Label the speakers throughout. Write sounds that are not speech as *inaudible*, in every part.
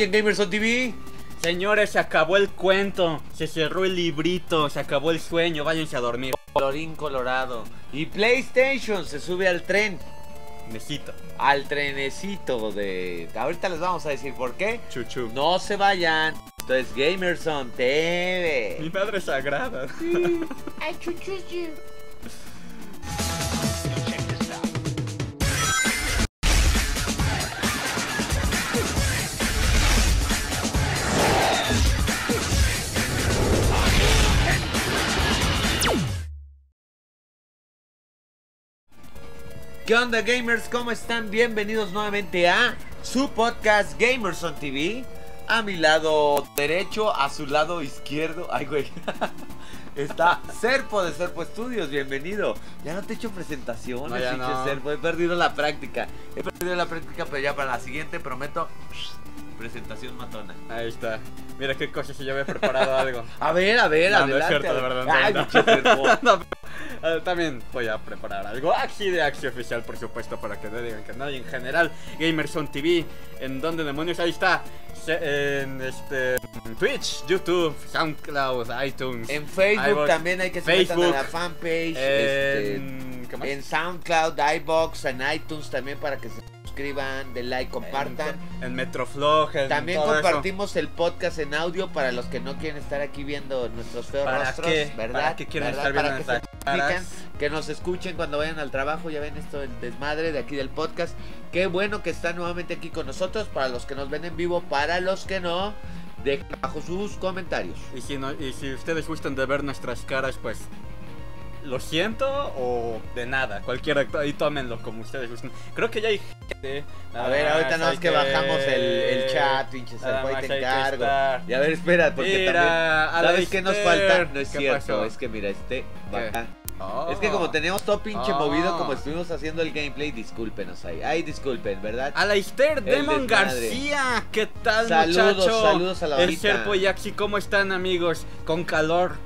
Speaker 1: hay en Gamerson TV?
Speaker 2: Señores, se acabó el cuento, se cerró el librito, se acabó el sueño, váyanse a dormir.
Speaker 1: Colorín colorado. Y PlayStation se sube al tren.
Speaker 2: Necesito.
Speaker 1: Al trenecito de... Ahorita les vamos a decir por qué.
Speaker 2: Chuchu.
Speaker 1: No se vayan. Esto es Gamerson
Speaker 2: Mi
Speaker 1: TV.
Speaker 2: madre sagrada. *laughs*
Speaker 3: You.
Speaker 1: ¿Qué onda gamers? ¿Cómo están? Bienvenidos nuevamente a su podcast Gamerson TV. A mi lado derecho, a su lado izquierdo. Ay, güey. *laughs* Está Serpo de Serpo Studios, bienvenido. Ya no te he hecho presentaciones,
Speaker 2: No, ya no.
Speaker 1: Serpo. He perdido la práctica. He perdido la práctica, pero ya para la siguiente prometo presentación matona.
Speaker 2: Ahí está. Mira qué cosa si yo había preparado algo. *laughs*
Speaker 1: A ver, a ver,
Speaker 2: No, no es
Speaker 1: adelante.
Speaker 2: cierto, de verdad,
Speaker 1: Ay,
Speaker 2: no. *laughs* No, pero, eh, también voy a preparar algo aquí de Axie Oficial, por supuesto, para que no digan que no. Y en general, Gamerson TV, ¿en dónde demonios? Ahí está. En este Twitch, YouTube, SoundCloud, iTunes.
Speaker 1: En Facebook también hay que se metan a la fanpage. este,
Speaker 2: en, ¿qué más?
Speaker 1: en SoundCloud, iBox, en iTunes también para que se suscriban, den like, compartan.
Speaker 2: En, en Metroflog, en
Speaker 1: También
Speaker 2: eso.
Speaker 1: compartimos el podcast en audio para los que no quieren estar aquí viendo nuestros feos
Speaker 2: ¿Para
Speaker 1: rostros,
Speaker 2: qué?
Speaker 1: ¿verdad?
Speaker 2: ¿Para qué quieren
Speaker 1: ¿Verdad?
Speaker 2: estar
Speaker 1: Para
Speaker 2: viendo
Speaker 1: que se que nos escuchen cuando vayan al trabajo, ya ven esto el desmadre de aquí del podcast. Qué bueno que están nuevamente aquí con nosotros, para los que nos ven en vivo, para los que no, dejen abajo sus comentarios.
Speaker 2: Y si, no, y si ustedes gustan de ver nuestras caras, pues lo siento o de nada. Cualquiera, ahí tómenlo como ustedes gusten. Creo que ya hay gente.
Speaker 1: A ver, ahorita
Speaker 2: más
Speaker 1: nada más
Speaker 2: hay
Speaker 1: que bajamos el, el chat, pinche
Speaker 2: Nada
Speaker 1: Serpo, ahí
Speaker 2: más
Speaker 1: te encargo. Y a ver, espera, porque
Speaker 2: Mira,
Speaker 1: también... ¿Sabes qué nos falta? No es
Speaker 2: ¿Qué
Speaker 1: cierto,
Speaker 2: pasó?
Speaker 1: es que mira, este baja.
Speaker 2: Oh.
Speaker 1: Es que como teníamos todo pinche
Speaker 2: Oh.
Speaker 1: movido como estuvimos haciendo el gameplay, discúlpenos ahí. Ay, disculpen, ¿verdad?
Speaker 2: Alaister Demon. García, ¿qué tal
Speaker 1: Saludos,
Speaker 2: muchacho?
Speaker 1: saludos a la
Speaker 2: El. Serpo y Axi, ¿cómo están amigos? Con calor,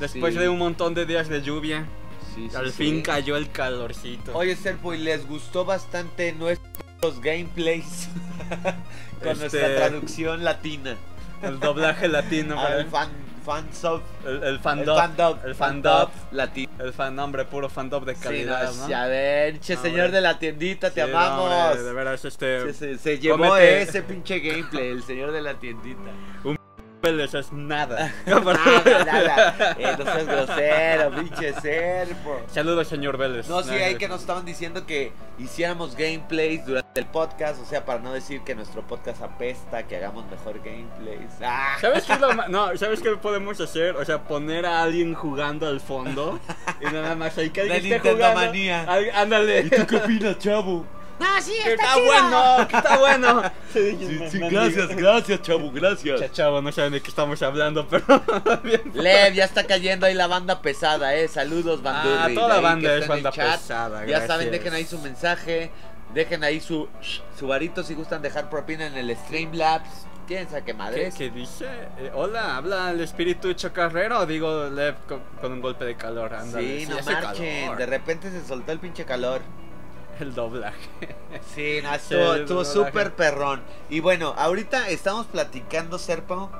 Speaker 2: después
Speaker 1: Sí.
Speaker 2: de un montón de días de lluvia,
Speaker 1: Sí, sí,
Speaker 2: al
Speaker 1: sí.
Speaker 2: fin cayó el calorcito.
Speaker 1: Oye, Serpo, ¿y les gustó bastante nuestros gameplays? *laughs* Con
Speaker 2: Este-
Speaker 1: nuestra traducción latina.
Speaker 2: El doblaje latino,
Speaker 1: Al
Speaker 2: ¿verdad?
Speaker 1: fan, fansub.
Speaker 2: el, el
Speaker 1: El
Speaker 2: fandub,
Speaker 1: fandub.
Speaker 2: el
Speaker 1: fandub latino.
Speaker 2: el fan nombre puro fandub de
Speaker 1: Sí,
Speaker 2: calidad,
Speaker 1: no,
Speaker 2: ¿no?
Speaker 1: A ver, che,
Speaker 2: Hombre.
Speaker 1: señor de la tiendita, te
Speaker 2: Sí, no,
Speaker 1: amamos.
Speaker 2: hombre, de veras, este.
Speaker 1: Se, se- se llevó
Speaker 2: Cómete-
Speaker 1: ese pinche gameplay, el señor de la tiendita.
Speaker 2: Vélez es nada. *laughs*
Speaker 1: Nada, nada. *laughs* Eh, no seas grosero, pinche serpo.
Speaker 2: Saludos, señor Vélez.
Speaker 1: No, sí,
Speaker 2: Nada.
Speaker 1: ahí que nos estaban diciendo que hiciéramos gameplays durante el podcast, o sea, para no decir que nuestro podcast apesta, que hagamos mejor gameplays. ¡Ah!
Speaker 2: ¿Sabes qué lo *laughs* No, ¿sabes qué podemos hacer? O sea, poner a alguien jugando al fondo y nada más ahí que alguien esté jugando.
Speaker 1: manía.
Speaker 2: Ándale.
Speaker 1: qué opinas, chavo?
Speaker 3: No, sí,
Speaker 2: Que
Speaker 3: está,
Speaker 2: está
Speaker 3: chido.
Speaker 2: bueno, que está bueno. *laughs* Sí,
Speaker 1: Sí, sí, gracias, gracias, chavo, gracias.
Speaker 2: Cha- Chavo, no saben de qué estamos hablando, *laughs* pero.
Speaker 1: Lev, ya está cayendo ahí la banda pesada, eh. Saludos, bandurri.
Speaker 2: Ah, toda banda es banda
Speaker 1: chat.
Speaker 2: pesada,
Speaker 1: Ya
Speaker 2: gracias.
Speaker 1: saben, dejen ahí su mensaje. Dejen ahí su, su varito si gustan dejar propina en el Streamlabs. ¿Quién sabe qué
Speaker 2: ¿Qué,
Speaker 1: madres?
Speaker 2: qué dice? Eh, hola, habla el espíritu chocarrero. Digo, Lev con, con un golpe de calor. Ándale.
Speaker 1: Sí, no marchen.
Speaker 2: calor.
Speaker 1: De repente se soltó el pinche calor.
Speaker 2: El doblaje.
Speaker 1: Sí, no, *laughs* estuvo estuvo súper perrón. Y bueno, ahorita estamos platicando, Serpo.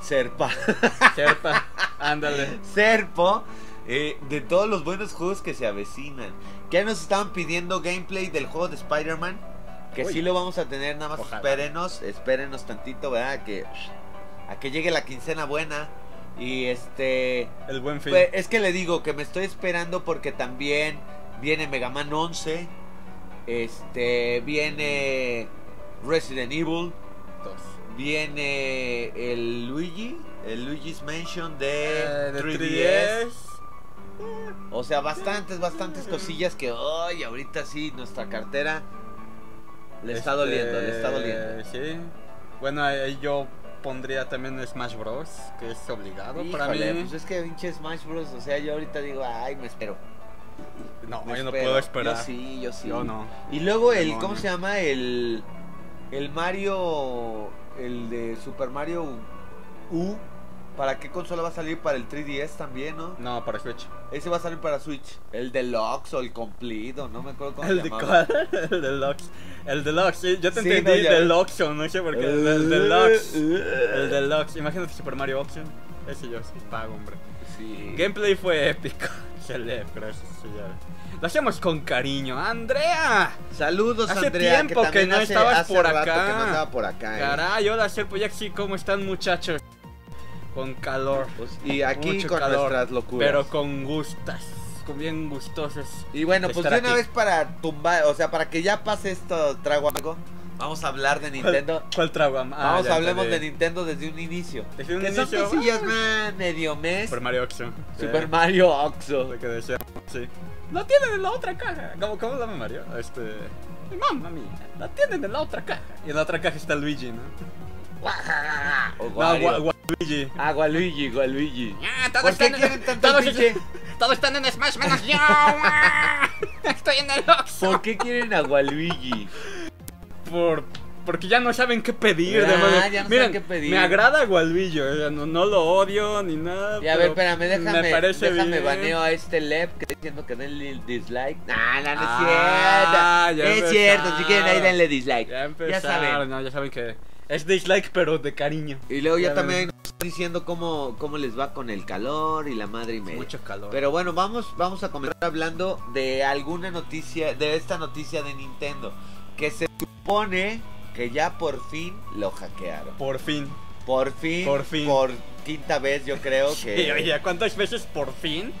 Speaker 1: Serpa. *laughs*
Speaker 2: Serpa, ándale.
Speaker 1: Serpo. eh, de todos los buenos juegos que se avecinan. Que nos estaban pidiendo gameplay del juego de Spider-Man. Que
Speaker 2: Uy.
Speaker 1: sí lo vamos a tener, nada más
Speaker 2: Ojalá.
Speaker 1: espérenos. Espérenos tantito, ¿verdad? Que, a que llegue la quincena buena. Y este.
Speaker 2: El buen fin.
Speaker 1: Pues, es que le digo que me estoy esperando porque también viene Mega Man 11. Este, viene Resident Evil.
Speaker 2: Dos.
Speaker 1: Viene el Luigi, el Luigi's Mansion de,
Speaker 2: Eh, de
Speaker 1: 3DS.
Speaker 2: 3DS.
Speaker 1: O sea, bastantes, bastantes cosillas que hoy, ahorita sí, nuestra cartera le está
Speaker 2: Este,
Speaker 1: doliendo, le está doliendo.
Speaker 2: Sí. Bueno, ahí yo pondría también Smash Bros. Que es obligado para mí.
Speaker 1: pues es que pinche Smash Bros. O sea, yo ahorita digo, ay, me espero.
Speaker 2: No,
Speaker 1: me
Speaker 2: yo no puedo esperar.
Speaker 1: Yo sí, yo sí.
Speaker 2: Yo no.
Speaker 1: Y luego el. ¿cómo se llama? El, el Mario, el de Super Mario U, ¿Para qué consola va a salir? Para el 3DS también, ¿no?
Speaker 2: No, para Switch.
Speaker 1: Ese va a salir para Switch. El Deluxe o el Completo, no me acuerdo cómo
Speaker 2: ¿El
Speaker 1: se
Speaker 2: de
Speaker 1: llamaba.
Speaker 2: cuál? *laughs* El Deluxe. El Deluxe, sí, yo te
Speaker 1: Sí,
Speaker 2: entendí
Speaker 1: no, ya-
Speaker 2: Deluxe no sé por qué. El, el *laughs* Deluxe. El Deluxe. Imagínate Super Mario Auction. Ese yo sí pago, hombre.
Speaker 1: Sí.
Speaker 2: Gameplay fue épico. *laughs* Celeb, gracias, señor. Lo hacemos con cariño. ¡Andrea!
Speaker 1: Saludos,
Speaker 2: Hace
Speaker 1: Andrea,
Speaker 2: tiempo que
Speaker 1: también
Speaker 2: no
Speaker 1: hace-
Speaker 2: estabas
Speaker 1: hace
Speaker 2: por
Speaker 1: rato
Speaker 2: acá.
Speaker 1: que no andaba por acá. ¿eh?
Speaker 2: Caray, hola, Serpo Yaxi, ¿cómo están, muchachos? Con calor.
Speaker 1: Pues, y aquí
Speaker 2: Mucho
Speaker 1: con
Speaker 2: calor,
Speaker 1: nuestras locuras.
Speaker 2: Pero con gustas. Con bien gustosos.
Speaker 1: Y bueno, pues de una
Speaker 2: aquí.
Speaker 1: vez para tumbar, o sea, para que ya pase esto, trago algo. Vamos a hablar de Nintendo.
Speaker 2: ¿Cuál, cuál trago? Ah,
Speaker 1: Vamos,
Speaker 2: ya
Speaker 1: hablemos de. Nintendo desde un inicio.
Speaker 2: Desde un
Speaker 1: que
Speaker 2: inicio,
Speaker 1: son cosillas más medio mes.
Speaker 2: Super Mario Auction.
Speaker 1: Super. Mario Oxo.
Speaker 2: Lo que sí. Lo tienen en la otra caja. ¿Cómo, cómo llama Mario? Este. Mi mamá mía. La tienen en la otra caja. Y en la otra caja está Luigi, ¿no?
Speaker 1: O Wario.
Speaker 2: Gua- Luigi.
Speaker 1: Ah.
Speaker 2: Ah, todos
Speaker 1: ¿Por qué
Speaker 2: están en-
Speaker 1: tanto
Speaker 2: todos,
Speaker 1: pinche?
Speaker 2: todos están en Smash menos yo. *laughs* ah. Estoy en el Oxxo.
Speaker 1: ¿Por qué quieren a Gualuigi?
Speaker 2: Por, porque ya no saben qué pedir.
Speaker 1: Ah, ya no
Speaker 2: Miren,
Speaker 1: saben qué pedir.
Speaker 2: Me agrada Gualvillo. no, no lo odio ni nada.
Speaker 1: Y a ver, espérame, déjame,
Speaker 2: Me parece
Speaker 1: déjame
Speaker 2: bien.
Speaker 1: baneo a este Lep que está diciendo que denle dislike. Nah, no, no es
Speaker 2: Ah,
Speaker 1: cierto.
Speaker 2: ya
Speaker 1: es cierto, si quieren ahí denle dislike.
Speaker 2: Ya
Speaker 1: Ya saben.
Speaker 2: no, ya saben que es dislike, pero de cariño.
Speaker 1: Y luego ya
Speaker 2: Ya
Speaker 1: también
Speaker 2: ven.
Speaker 1: diciendo cómo, cómo les va con el calor y la madre y media.
Speaker 2: Mucho calor.
Speaker 1: Pero bueno, vamos, vamos a comenzar hablando de alguna noticia, de esta noticia de Nintendo. Que se supone que ya por fin lo hackearon.
Speaker 2: por fin.
Speaker 1: Por fin,
Speaker 2: Por fin.
Speaker 1: por quinta vez yo creo *laughs* que...
Speaker 2: Sí, oye, ¿cuántas veces por fin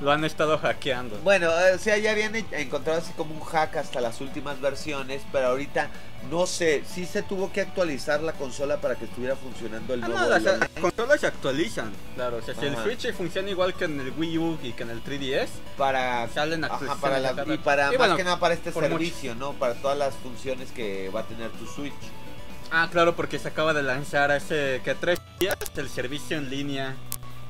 Speaker 2: lo han estado hackeando?
Speaker 1: Bueno, eh, o sea, ya habían e- encontrado así como un hack hasta las últimas versiones, pero ahorita no sé, sí se tuvo que actualizar la consola para que estuviera funcionando el
Speaker 2: Ah,
Speaker 1: nuevo
Speaker 2: no, las, consolas se actualizan. Claro, o sea, si el. Switch funciona igual que en el Wii U y que en el 3DS,
Speaker 1: para
Speaker 2: salen
Speaker 1: Ajá,
Speaker 2: actualizaciones
Speaker 1: para la- y para
Speaker 2: Y
Speaker 1: más
Speaker 2: bueno,
Speaker 1: que nada para este
Speaker 2: mucho.
Speaker 1: servicio, ¿no? Para todas las funciones que va a tener tu Switch.
Speaker 2: Ah, claro, porque se acaba de lanzar hace que tres días el servicio en línea,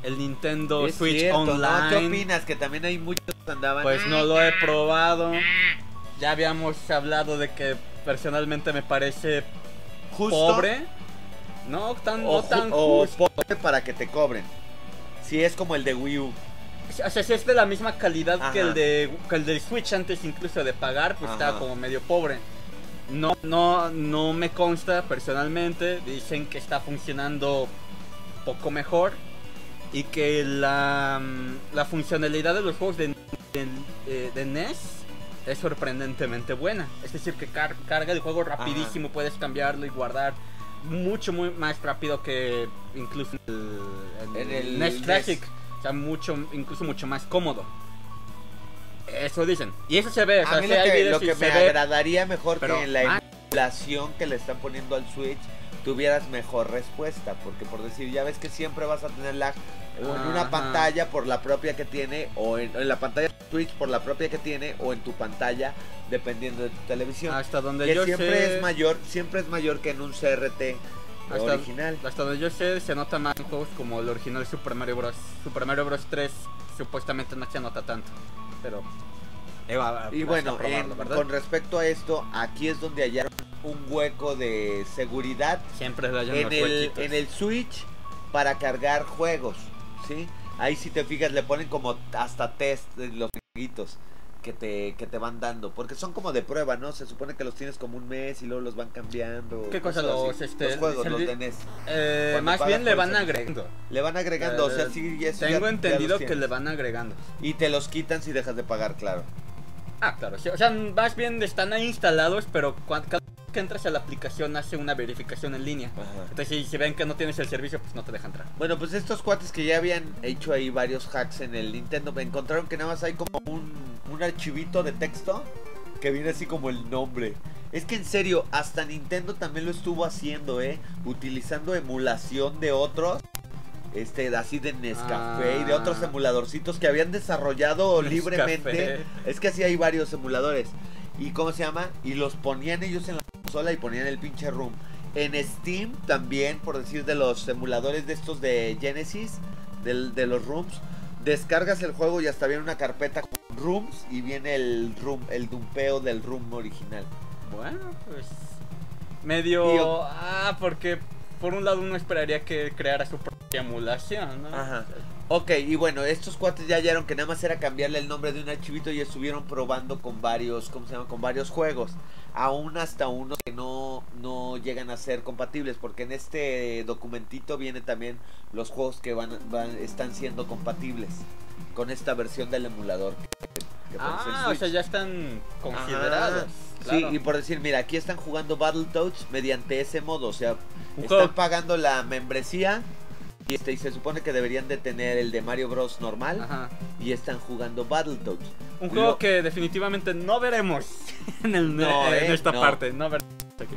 Speaker 2: el Nintendo
Speaker 1: Es
Speaker 2: Switch
Speaker 1: cierto, ¿no?
Speaker 2: Online.
Speaker 1: ¿Qué opinas? Que también hay muchos que andaban.
Speaker 2: Pues no lo he probado. Ya habíamos hablado de que personalmente me parece
Speaker 1: justo
Speaker 2: pobre. No tan,
Speaker 1: o,
Speaker 2: no tan
Speaker 1: o
Speaker 2: justo.
Speaker 1: pobre para que te cobren. Si es como el de Wii U.
Speaker 2: O sea, si es de la misma calidad que el de que el del Switch antes incluso de pagar, pues
Speaker 1: Ajá.
Speaker 2: está como medio pobre. No, no, no me consta personalmente. Dicen que está funcionando poco mejor y que la, mm, la funcionalidad de los juegos de, de, de NES es sorprendentemente buena. Es decir, que car- carga el juego rapidísimo, puedes cambiarlo y guardar mucho muy más rápido que incluso en el, en el
Speaker 1: el
Speaker 2: NES
Speaker 1: NES.
Speaker 2: Classic. O sea, mucho, incluso mucho más cómodo. Eso dicen. Y eso se ve. O sea,
Speaker 1: a mí lo que, lo que me
Speaker 2: ve,
Speaker 1: agradaría mejor que en la
Speaker 2: más.
Speaker 1: emulación que le están poniendo al Switch tuvieras mejor respuesta. Porque por decir, ya ves que siempre vas a tener lag o en una
Speaker 2: Ajá.
Speaker 1: pantalla por la propia que tiene, o en, en la pantalla de Switch por la propia que tiene, o en tu pantalla dependiendo de tu televisión.
Speaker 2: Hasta donde
Speaker 1: que
Speaker 2: yo
Speaker 1: siempre
Speaker 2: sé.
Speaker 1: es mayor, siempre es mayor que en un CRT
Speaker 2: Hasta-
Speaker 1: original.
Speaker 2: Hasta donde yo sé, se nota más en juegos como el original Super Mario Bros. Super Mario Bros. 3 supuestamente no se nota tanto. Pero. eh, va- va-
Speaker 1: Y bueno,
Speaker 2: probarlo,
Speaker 1: en-
Speaker 2: ¿verdad?
Speaker 1: con respecto a esto, aquí es donde hallaron un hueco de seguridad
Speaker 2: Siempre
Speaker 1: en
Speaker 2: los
Speaker 1: el, en el Switch para cargar juegos, ¿sí? Ahí si te fijas le ponen como hasta test de los jueguitos que te, que te van dando, porque son como de prueba, ¿no? Se supone que los tienes como un mes y luego los van cambiando.
Speaker 2: ¿Qué cosa?
Speaker 1: cosas
Speaker 2: Los,
Speaker 1: así.
Speaker 2: este,
Speaker 1: los juegos,
Speaker 2: el-
Speaker 1: los de NES.
Speaker 2: Eh, más bien le van agregando.
Speaker 1: Le van agregando, o sea,
Speaker 2: Eh,
Speaker 1: sí, eso
Speaker 2: Tengo
Speaker 1: ya
Speaker 2: entendido que le van agregando.
Speaker 1: Y te los quitan si dejas de pagar, claro.
Speaker 2: Ah, claro. sí, o sea, más bien están ahí instalados, pero cada que entras a la aplicación hace una verificación en línea. Entonces, si, si ven que no tienes el servicio, pues no te deja entrar.
Speaker 1: Bueno, pues estos cuates que ya habían hecho ahí varios hacks en el Nintendo, me encontraron que nada más hay como un, un archivito de texto que viene así como el nombre. Es que en serio, hasta Nintendo también lo estuvo haciendo, ¿eh? Utilizando emulación de otros. Este, así de Nescafé y de otros
Speaker 2: Ah.
Speaker 1: emuladorcitos que habían desarrollado libremente. Es que así hay varios emuladores. ¿Y cómo se llama? Y los ponían ellos en la consola y ponían el pinche room. En Steam también, por decir de los emuladores de estos de Genesis, del- de los rooms, descargas el juego y hasta viene una carpeta con rooms y viene el room, el dumpeo del room original.
Speaker 2: Bueno, pues. Medio. Ah, porque por un lado uno esperaría que creara su propio emulación, ¿no?
Speaker 1: Ajá. Ok, y bueno, estos cuates ya hallaron que nada más era cambiarle el nombre de un archivito y estuvieron probando con varios, ¿cómo se llama? Con varios juegos. Aún hasta unos que no, no llegan a ser compatibles, porque en este documentito viene también los juegos que van, van están siendo compatibles con esta versión del emulador. que-
Speaker 2: Ah, o sea, ya están considerados.
Speaker 1: Ajá.
Speaker 2: Claro.
Speaker 1: Sí, y por decir, mira, aquí están jugando Battletoads mediante ese modo, o sea, están pagando la membresía y, este, y se supone que deberían de tener el de Mario Bros normal
Speaker 2: Ajá.
Speaker 1: y están jugando Battletoads.
Speaker 2: Un juego
Speaker 1: Lo-
Speaker 2: que definitivamente no veremos *laughs* en, el,
Speaker 1: No,
Speaker 2: en
Speaker 1: eh,
Speaker 2: esta
Speaker 1: no.
Speaker 2: parte. No veremos aquí.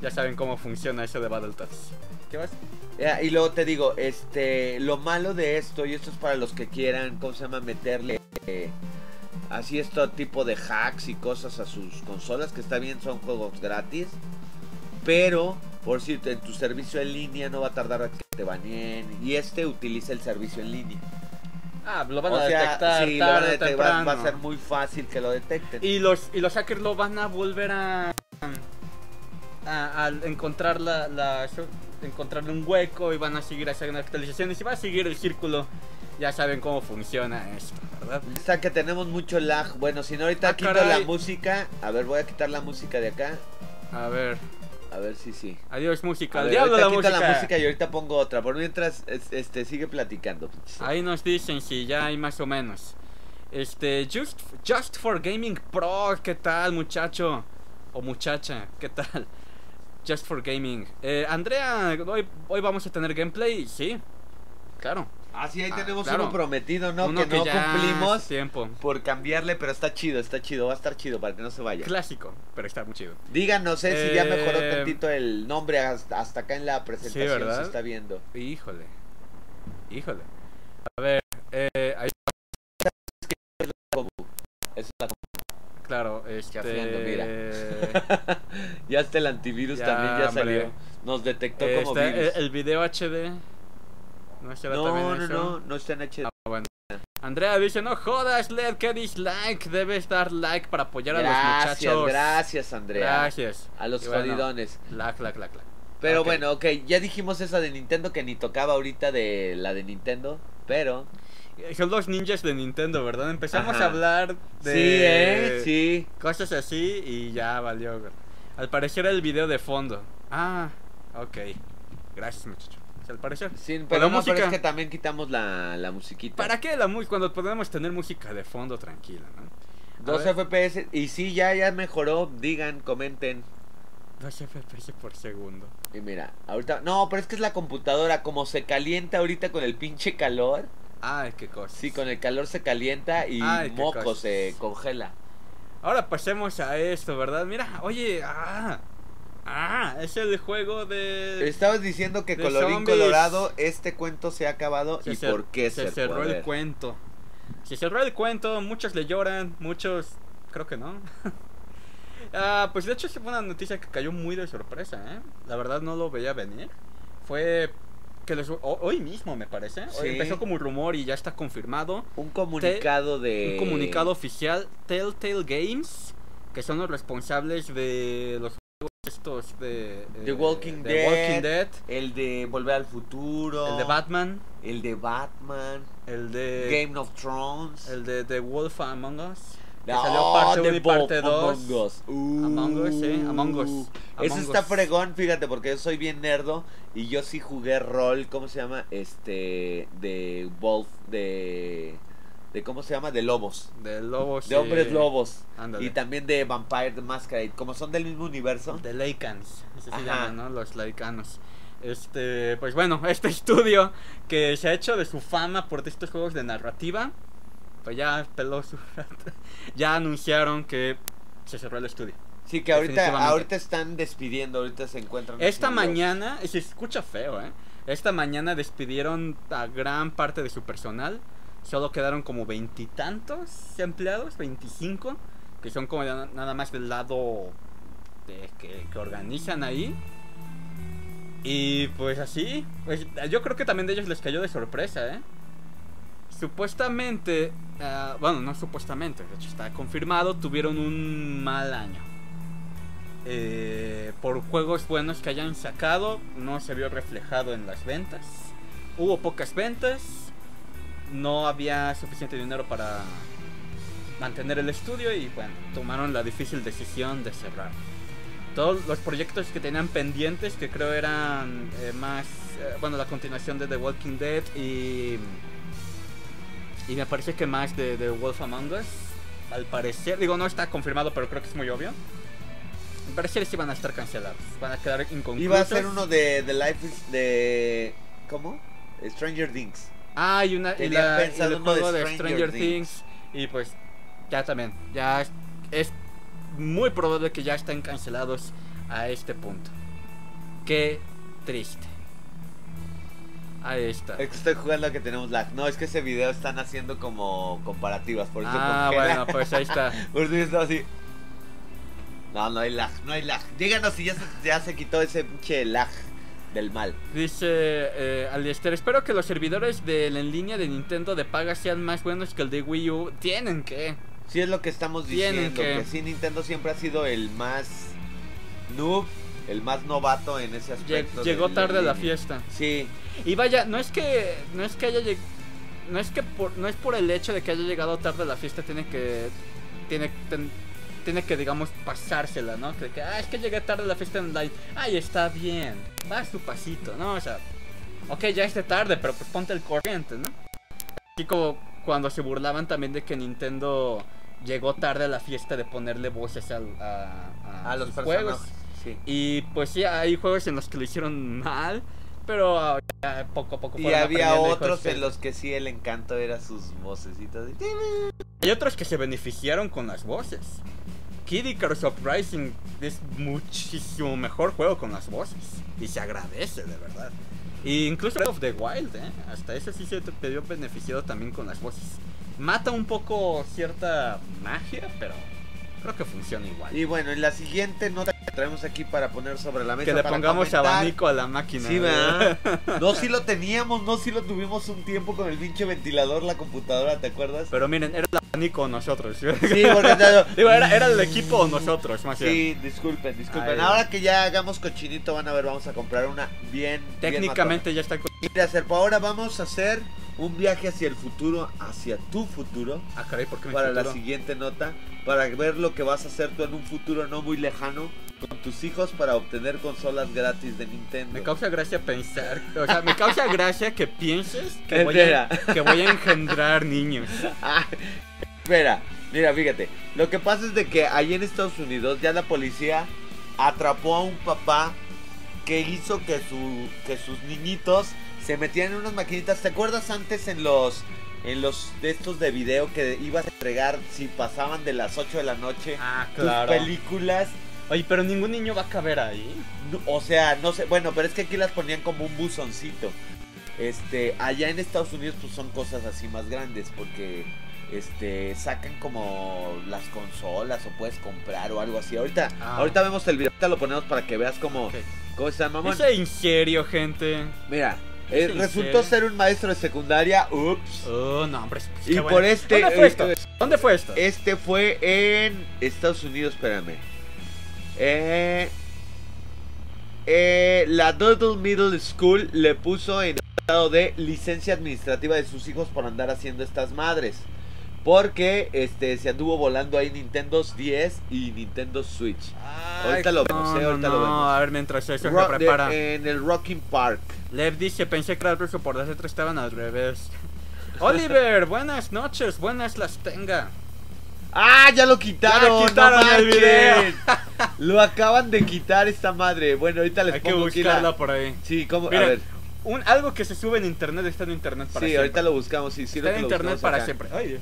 Speaker 2: Ya saben cómo funciona eso de Battletoads. ¿Qué?
Speaker 1: Ya, y luego te digo, este, lo malo de esto, y esto es para los que quieran, ¿cómo se llama? Meterle eh, así este tipo de hacks y cosas a sus consolas, que está bien, son juegos gratis, pero por si en tu servicio en línea no va a tardar a que te baneen, y este utiliza el servicio en línea.
Speaker 2: Ah, lo van
Speaker 1: o
Speaker 2: a
Speaker 1: sea,
Speaker 2: detectar
Speaker 1: sí, lo van a detectar, va, va a ser muy fácil que lo detecten.
Speaker 2: Y los, y los hackers lo van a volver a. a, a encontrar la, la- encontrarle un hueco y van a seguir haciendo actualizaciones y va a seguir el círculo. Ya saben cómo funciona esto, ¿verdad?
Speaker 1: Está que tenemos mucho lag. Bueno, si no ahorita
Speaker 2: Ah,
Speaker 1: quito
Speaker 2: caray.
Speaker 1: la música. A ver, voy a quitar la música de acá.
Speaker 2: A ver,
Speaker 1: A ver si sí.
Speaker 2: adiós música.
Speaker 1: Ver,
Speaker 2: diablo la
Speaker 1: quito
Speaker 2: música.
Speaker 1: la música y ahorita pongo otra. Por mientras, es- este, sigue platicando.
Speaker 2: Ahí nos dicen si ya hay más o menos. Este, Just, Just for Gaming Pro, ¿qué tal muchacho? O muchacha, ¿qué tal? *laughs* Just for Gaming. Eh, Andrea, hoy, hoy vamos a tener gameplay, sí. Claro.
Speaker 1: Ah, sí, ahí
Speaker 2: Ah,
Speaker 1: tenemos
Speaker 2: claro.
Speaker 1: uno prometido, ¿no?
Speaker 2: Uno
Speaker 1: que, no
Speaker 2: ya
Speaker 1: cumplimos
Speaker 2: tiempo.
Speaker 1: por cambiarle, pero está chido, está chido, va a estar chido para que no se vaya.
Speaker 2: Clásico, pero está muy chido.
Speaker 1: Díganos eh, si ya mejoró
Speaker 2: Eh,
Speaker 1: tantito el nombre hasta, hasta acá en la presentación
Speaker 2: ¿verdad?
Speaker 1: se está viendo.
Speaker 2: Híjole. Híjole. A ver, eh, ahí,
Speaker 1: es la
Speaker 2: claro, este...
Speaker 1: mira. *laughs* *laughs* ya hasta el antivirus
Speaker 2: Ya,
Speaker 1: también ya
Speaker 2: hombre.
Speaker 1: salió. Nos detectó como
Speaker 2: está el,
Speaker 1: virus.
Speaker 2: el video HD. ¿No será
Speaker 1: no,
Speaker 2: también
Speaker 1: no,
Speaker 2: eso?
Speaker 1: no, no está en HD.
Speaker 2: Ah, bueno. Andrea dice, no jodas, Led, que dislike. Debes dar like para apoyar a los
Speaker 1: Gracias,
Speaker 2: muchachos.
Speaker 1: gracias, Andrea.
Speaker 2: Gracias.
Speaker 1: A los
Speaker 2: bueno,
Speaker 1: jodidones.
Speaker 2: Like, like, like, like.
Speaker 1: Pero bueno, ok, ya dijimos esa de Nintendo que ni tocaba ahorita de la de Nintendo, pero...
Speaker 2: Son los ninjas de Nintendo, ¿verdad? Empezamos
Speaker 1: Ajá.
Speaker 2: a hablar de...
Speaker 1: Sí, eh, sí.
Speaker 2: Cosas así y ya valió. Al parecer el video de fondo. Ah, ok. Gracias, muchacho. Al parecer.
Speaker 1: Sí, pero no, pero
Speaker 2: música.
Speaker 1: es que también quitamos la, la musiquita.
Speaker 2: ¿Para qué la música cuando podemos tener música de fondo tranquila, no? A
Speaker 1: 2
Speaker 2: ver.
Speaker 1: FPS, y sí, ya, ya mejoró, digan, comenten.
Speaker 2: 2 FPS por segundo.
Speaker 1: Y mira, ahorita... No, pero es que es la computadora, como se calienta ahorita con el pinche calor.
Speaker 2: Ay, qué cosa.
Speaker 1: Sí, con el calor se calienta y
Speaker 2: Ay,
Speaker 1: moco se congela.
Speaker 2: Ahora pasemos a esto, ¿verdad? Mira, oye, ah, ah, es el juego de...
Speaker 1: Estabas diciendo que colorín
Speaker 2: zombies.
Speaker 1: colorado, este cuento se ha acabado
Speaker 2: Se
Speaker 1: y
Speaker 2: cer-
Speaker 1: por qué
Speaker 2: se
Speaker 1: se
Speaker 2: cerró
Speaker 1: puede
Speaker 2: el cuento. Se cerró el cuento, muchos le lloran, muchos creo que no. *laughs* Ah, pues de hecho fue una noticia que cayó muy de sorpresa, ¿eh? La verdad no lo veía venir. Fue que ho- hoy mismo me parece. Hoy
Speaker 1: Sí.
Speaker 2: empezó como rumor y ya está confirmado.
Speaker 1: Un comunicado de...
Speaker 2: Un comunicado oficial Telltale Games, que son los responsables de los estos de
Speaker 1: The
Speaker 2: eh,
Speaker 1: Walking
Speaker 2: de
Speaker 1: Dead.
Speaker 2: Walking Dead,
Speaker 1: El de Volver al Futuro.
Speaker 2: el de Batman,
Speaker 1: El de Batman.
Speaker 2: el de
Speaker 1: Game of Thrones.
Speaker 2: el de The Wolf Among Us. Que
Speaker 1: No,
Speaker 2: salió parte
Speaker 1: The
Speaker 2: 1 y parte
Speaker 1: Wolf
Speaker 2: 2.
Speaker 1: Among Us. Uh.
Speaker 2: Among Us, sí, Among Us. Among
Speaker 1: está fregón, fíjate, porque yo soy bien nerdo y yo sí jugué rol, ¿cómo se llama? Este, de Wolf, de, de ¿cómo se llama? De lobos,
Speaker 2: De lobos.
Speaker 1: de hombres
Speaker 2: eh,
Speaker 1: lobos
Speaker 2: ándale.
Speaker 1: y también de Vampire the Masquerade, como son del mismo universo.
Speaker 2: De. Así se llaman, ¿no? Los Lycanos. Este, pues bueno, *laughs* este estudio que se ha hecho de su fama por estos juegos de narrativa, pues ya peló su *laughs* Ya anunciaron que se cerró el estudio.
Speaker 1: Sí, que ahorita, ahorita están despidiendo, ahorita se encuentran.
Speaker 2: Esta mañana, se escucha feo, ¿eh? Esta mañana despidieron a gran parte de su personal. Solo quedaron como veintitantos empleados, 25, que son como na- nada más del lado que organizan ahí. Y pues así, pues yo creo que también de ellos les cayó de sorpresa, ¿eh? Supuestamente, ah, bueno, no supuestamente, de hecho está confirmado, tuvieron un mal año. eh, por juegos buenos que hayan sacado, no se vio reflejado en las ventas. Hubo pocas ventas, no había suficiente dinero para mantener el estudio y bueno, tomaron la difícil decisión de cerrar. Todos los proyectos que tenían pendientes, que creo eran eh, más, eh, bueno, la continuación de The Walking Dead y, y me parece que más de The Wolf Among Us, al parecer, digo, no está confirmado, pero creo que es muy obvio. Al parecer sí van a estar cancelados, van a quedar inconclusos.
Speaker 1: Iba a ser uno de, de Life is de ¿cómo? Stranger Things.
Speaker 2: Ah, y, una, y, la, y el juego de
Speaker 1: Stranger
Speaker 2: Stranger
Speaker 1: Things.
Speaker 2: Things. Y pues ya también, ya es, muy probable que ya estén cancelados a este punto. Qué triste. Ahí está.
Speaker 1: Es que estoy jugando que tenemos lag. No, es que ese video están haciendo como comparativas, por eso
Speaker 2: Ah,
Speaker 1: congela.
Speaker 2: bueno, pues ahí está. *laughs*
Speaker 1: Por eso estaba así. No, no hay lag, no hay lag. Díganos si ya se, ya se quitó ese pinche lag del mal.
Speaker 2: Dice eh, Aliester, espero que los servidores de la en línea de Nintendo de paga sean más buenos que el de Wii U. Tienen que.
Speaker 1: Sí es lo que estamos
Speaker 2: Tienen
Speaker 1: diciendo,
Speaker 2: que-
Speaker 1: que... sí Nintendo siempre ha sido el más noob, el más novato en ese aspecto.
Speaker 2: llegó tarde a la fiesta.
Speaker 1: Sí,
Speaker 2: Y vaya, no es que no es que haya lleg- no es que por, no es por el hecho de que haya llegado tarde a la fiesta tiene que tiene ten- tiene que digamos pasársela, ¿no? Que, que, ah, es que llegué tarde a la fiesta en online. Ay, está bien. Va a su pasito, ¿no? O sea, ok, ya esté tarde, pero pues ponte el corriente, ¿no? Así como cuando se burlaban también de que Nintendo llegó tarde a la fiesta de ponerle voces al- a, a
Speaker 1: a los
Speaker 2: juegos.
Speaker 1: Sí.
Speaker 2: Y pues sí, hay juegos en los que lo hicieron mal, pero ah, ya poco a poco
Speaker 1: Y había otros en los que sí el encanto era sus vocecitas. de-
Speaker 2: Hay otros que se beneficiaron con las voces. Kid Icarus Uprising es muchísimo mejor juego con las voces. Y se agradece, de verdad. E incluso Breath of the Wild, ¿eh? Hasta eso sí se te vio beneficiado también con las voces. Mata un poco cierta magia, pero creo que funciona igual.
Speaker 1: Y bueno, en la siguiente nota que traemos aquí para poner sobre la mesa.
Speaker 2: que le
Speaker 1: para
Speaker 2: pongamos
Speaker 1: comentar-
Speaker 2: abanico a la máquina.
Speaker 1: Sí,
Speaker 2: ¿verdad? *laughs*
Speaker 1: No, sí lo teníamos, no, sí lo tuvimos un tiempo con el pinche ventilador, la computadora, ¿te acuerdas?
Speaker 2: Pero miren, era el abanico o nosotros.
Speaker 1: Sí, porque *laughs*
Speaker 2: Digo, era, era el equipo o nosotros, más bien.
Speaker 1: Sí, disculpen, disculpen.
Speaker 2: Ay.
Speaker 1: Ahora que ya hagamos cochinito, van a ver, vamos a comprar una bien. bien
Speaker 2: Técnicamente ya está.
Speaker 1: Serpo, ahora vamos a hacer un viaje hacia el futuro, hacia tu futuro,
Speaker 2: Ah, caray, ¿por qué
Speaker 1: para la siguiente nota, para ver lo que vas a hacer tú en un futuro no muy lejano con tus hijos para obtener consolas gratis de Nintendo.
Speaker 2: Me causa gracia pensar, o sea, me causa gracia que pienses que voy, a,
Speaker 1: Espera.
Speaker 2: que voy a engendrar niños. *laughs*
Speaker 1: Ah, espera, mira, fíjate. Lo que pasa es de que ahí en Estados Unidos ya la policía atrapó a un papá que hizo que su que sus niñitos se metían en unas maquinitas. ¿Te acuerdas antes en los en los de estos de video que ibas a entregar si pasaban de las 8 de la noche
Speaker 2: Ah,
Speaker 1: tus
Speaker 2: claro.
Speaker 1: películas?
Speaker 2: Oye, pero ningún niño va a caber ahí.
Speaker 1: No, O sea, no sé, bueno, pero es que aquí las ponían como un buzoncito. Este, allá en Estados Unidos pues son cosas así más grandes porque este sacan como las consolas o puedes comprar o algo así. Ahorita
Speaker 2: Ah.
Speaker 1: ahorita vemos el video, ahorita lo ponemos para que veas cómo
Speaker 2: Ok.
Speaker 1: cómo está mamón.
Speaker 2: ¿Es en serio, gente?
Speaker 1: Mira, eh,
Speaker 2: ¿Es en
Speaker 1: resultó ser un maestro de secundaria. Ups.
Speaker 2: Oh, no, hombre. pues,
Speaker 1: Y por este
Speaker 2: ¿Dónde fue
Speaker 1: eh,
Speaker 2: esto? ¿Dónde fue esto?
Speaker 1: Este fue en Estados Unidos, espérame. Eh, eh, la Doodle Middle School le puso en estado de licencia administrativa de sus hijos por andar haciendo estas madres. Porque este se anduvo volando ahí Nintendo 10 y Nintendo Switch.
Speaker 2: Ay,
Speaker 1: ahorita lo vemos,
Speaker 2: no,
Speaker 1: eh, ahorita
Speaker 2: no,
Speaker 1: lo vemos.
Speaker 2: A ver, mientras eso se
Speaker 1: de-
Speaker 2: prepara.
Speaker 1: en el Rocking Park.
Speaker 2: Lev dice, pensé que las por las letras estaban al revés. *laughs* Oliver, buenas noches, buenas las tenga.
Speaker 1: ¡Ah! Ya lo quitaron.
Speaker 2: Ya quitaron
Speaker 1: no
Speaker 2: el video. *laughs*
Speaker 1: lo acaban de quitar esta madre. Bueno, ahorita les
Speaker 2: Hay que
Speaker 1: pongo aquí la-
Speaker 2: buscarla por ahí.
Speaker 1: Sí, ¿cómo?
Speaker 2: Mira,
Speaker 1: a ver.
Speaker 2: Un, algo que se sube en internet está en internet para
Speaker 1: Sí,
Speaker 2: siempre.
Speaker 1: ahorita lo buscamos. Sí, sí,
Speaker 2: Está
Speaker 1: lo
Speaker 2: en
Speaker 1: que
Speaker 2: internet para
Speaker 1: acá.
Speaker 2: siempre. Ay.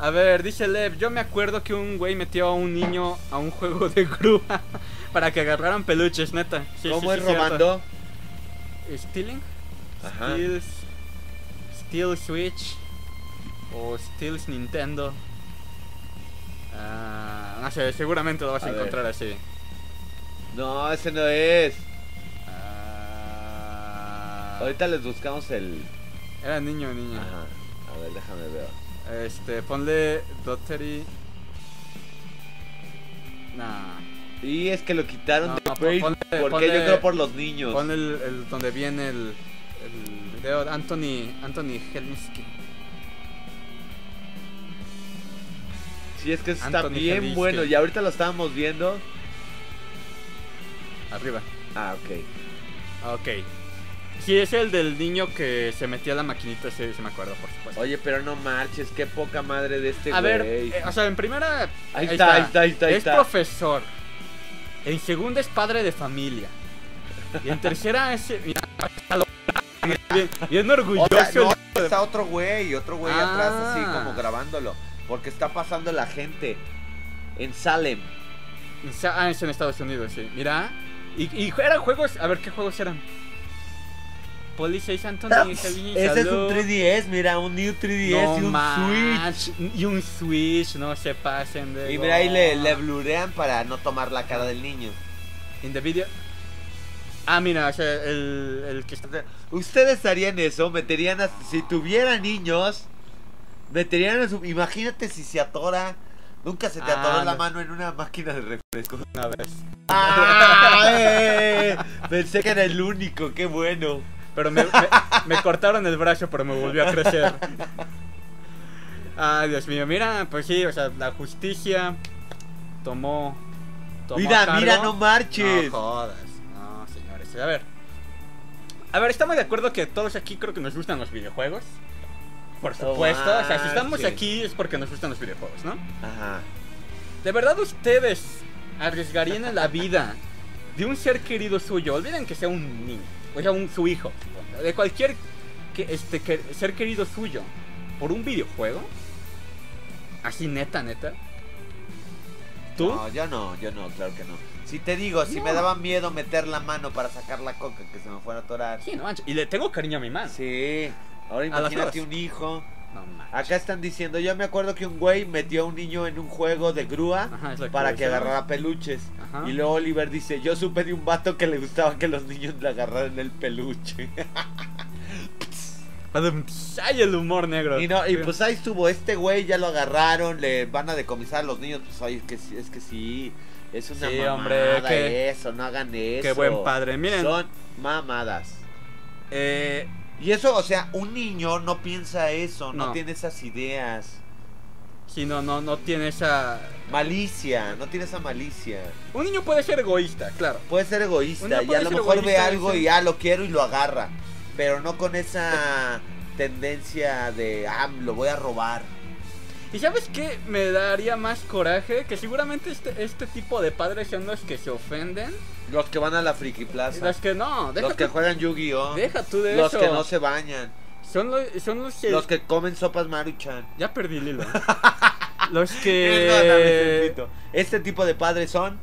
Speaker 2: A ver, dice Lev, yo me acuerdo que un güey metió a un niño a un juego de grúa *laughs* para que agarraran peluches, neta. Sí,
Speaker 1: ¿Cómo
Speaker 2: sí,
Speaker 1: es
Speaker 2: sí, cierto.
Speaker 1: robando?
Speaker 2: ¿Stealing?
Speaker 1: Ajá.
Speaker 2: Steals, Steal Switch o Steals Nintendo. Ah, no sé, seguramente lo vas a,
Speaker 1: A ver.
Speaker 2: encontrar así.
Speaker 1: No, ese no es.
Speaker 2: Ah,
Speaker 1: Ahorita les buscamos el.
Speaker 2: Era niño o niña.
Speaker 1: Ajá. A ver, déjame ver.
Speaker 2: Este, ponle Dottery. Nah.
Speaker 1: Y es que lo quitaron
Speaker 2: No,
Speaker 1: de
Speaker 2: no, ponle-
Speaker 1: porque
Speaker 2: ponle-
Speaker 1: yo creo por los niños.
Speaker 2: Pon el, el- donde viene el, el video de Anthony, Anthony Helsinki.
Speaker 1: Sí, es que eso está bien bueno. Y ahorita lo estábamos viendo.
Speaker 2: Arriba.
Speaker 1: Ah, ok.
Speaker 2: Ok. Sí, es el del niño que se metía a la maquinita, ese se me acuerdo, por supuesto.
Speaker 1: Oye, pero no marches, qué poca madre de este
Speaker 2: a ver,
Speaker 1: güey.
Speaker 2: eh, o sea, en primera.
Speaker 1: Ahí está, ahí está, ahí está, ahí
Speaker 2: es profesor. En segunda es padre de familia. Y en tercera es. Mira, está lo- bien, bien orgulloso.
Speaker 1: O sea, no,
Speaker 2: el-
Speaker 1: está otro güey, otro güey
Speaker 2: Ah.
Speaker 1: atrás así como grabándolo. Porque está pasando la gente en Salem.
Speaker 2: Ah, es en Estados Unidos, sí. Mira. Y, y eran juegos. A ver, ¿qué juegos eran? Police 6 Anthony Helsinki,
Speaker 1: Ese es un
Speaker 2: salud.
Speaker 1: 3DS, mira, un New 3DS
Speaker 2: No
Speaker 1: y un
Speaker 2: manches, Y un Switch, no se pasen de.
Speaker 1: Switch. Y mira, ahí le, blurean para no tomar la cara del niño.
Speaker 2: In the video. Ah, mira, o sea, el, el que está.
Speaker 1: Ustedes harían eso, meterían a, si tuvieran niños, meterían a su, imagínate si se atora, nunca se te
Speaker 2: Ah,
Speaker 1: atoró la
Speaker 2: no.
Speaker 1: mano en una máquina de refresco.
Speaker 2: Una vez. *laughs*
Speaker 1: ¡Ah! ¡Eh! Pensé que era el único, qué bueno.
Speaker 2: Pero me, me, me cortaron el brazo, pero me volvió a crecer. Ay, Dios mío, mira, pues sí, o sea, la justicia tomó. tomó
Speaker 1: Mira,
Speaker 2: cargo.
Speaker 1: mira, no marches.
Speaker 2: No jodas, no, señores. A ver. A ver, estamos de acuerdo que todos aquí creo que nos gustan los videojuegos. Por supuesto, o sea, si estamos aquí es porque nos gustan los videojuegos, ¿no?
Speaker 1: Ajá.
Speaker 2: ¿De verdad ustedes arriesgarían la vida de un ser querido suyo? Olviden que sea un niño, o sea, un, su hijo, de cualquier que, este, que- ser querido suyo, por un videojuego. Así, neta, neta. ¿Tú?
Speaker 1: No, yo no, yo no, claro que no. Si te digo, si
Speaker 2: No.
Speaker 1: me daba miedo meter la mano para sacar la coca que se me fuera a atorar.
Speaker 2: Sí, no manches. Y le tengo cariño a mi mano.
Speaker 1: Sí. Ahora imagínate un hijo.
Speaker 2: No manches.
Speaker 1: Acá están diciendo, yo me acuerdo que un güey metió a un niño en un juego de grúa
Speaker 2: Ajá,
Speaker 1: para que agarrara peluches.
Speaker 2: Ajá.
Speaker 1: Y luego Oliver dice, yo supe de un vato que le gustaba que los niños le agarraran el peluche. *laughs*
Speaker 2: Ay, el humor negro.
Speaker 1: y no, y pues ahí estuvo, este güey ya lo agarraron, le van a decomisar a los niños, pues oye, es que, sí- es que sí, es una
Speaker 2: Sí,
Speaker 1: mamada
Speaker 2: hombre, qué-
Speaker 1: eso, no hagan eso.
Speaker 2: Qué buen padre. Miren,
Speaker 1: Son mamadas.
Speaker 2: eh,
Speaker 1: Y eso, o sea, un niño no piensa eso, no,
Speaker 2: No.
Speaker 1: tiene esas ideas.
Speaker 2: si no, no, no tiene esa.
Speaker 1: Malicia, no tiene esa malicia.
Speaker 2: Un niño puede ser egoísta, claro.
Speaker 1: Puede ser egoísta y a lo mejor ve algo
Speaker 2: sí.
Speaker 1: y ah, lo quiero y lo agarra. Pero no con esa *laughs* tendencia de, ah, lo voy a robar.
Speaker 2: ¿Y sabes qué me daría más coraje? Que seguramente este, este tipo de padres son los que se ofenden.
Speaker 1: Los que van a la friki plaza.
Speaker 2: Los que no, deja,
Speaker 1: Los que
Speaker 2: tú,
Speaker 1: juegan Yu-Gi-Oh!
Speaker 2: deja tú de
Speaker 1: Los
Speaker 2: eso.
Speaker 1: que no se bañan.
Speaker 2: Son los, son los que...
Speaker 1: Los que comen sopas maruchan.
Speaker 2: Ya perdí el hilo. *laughs* los que...
Speaker 1: Sergito. Este tipo de padres son.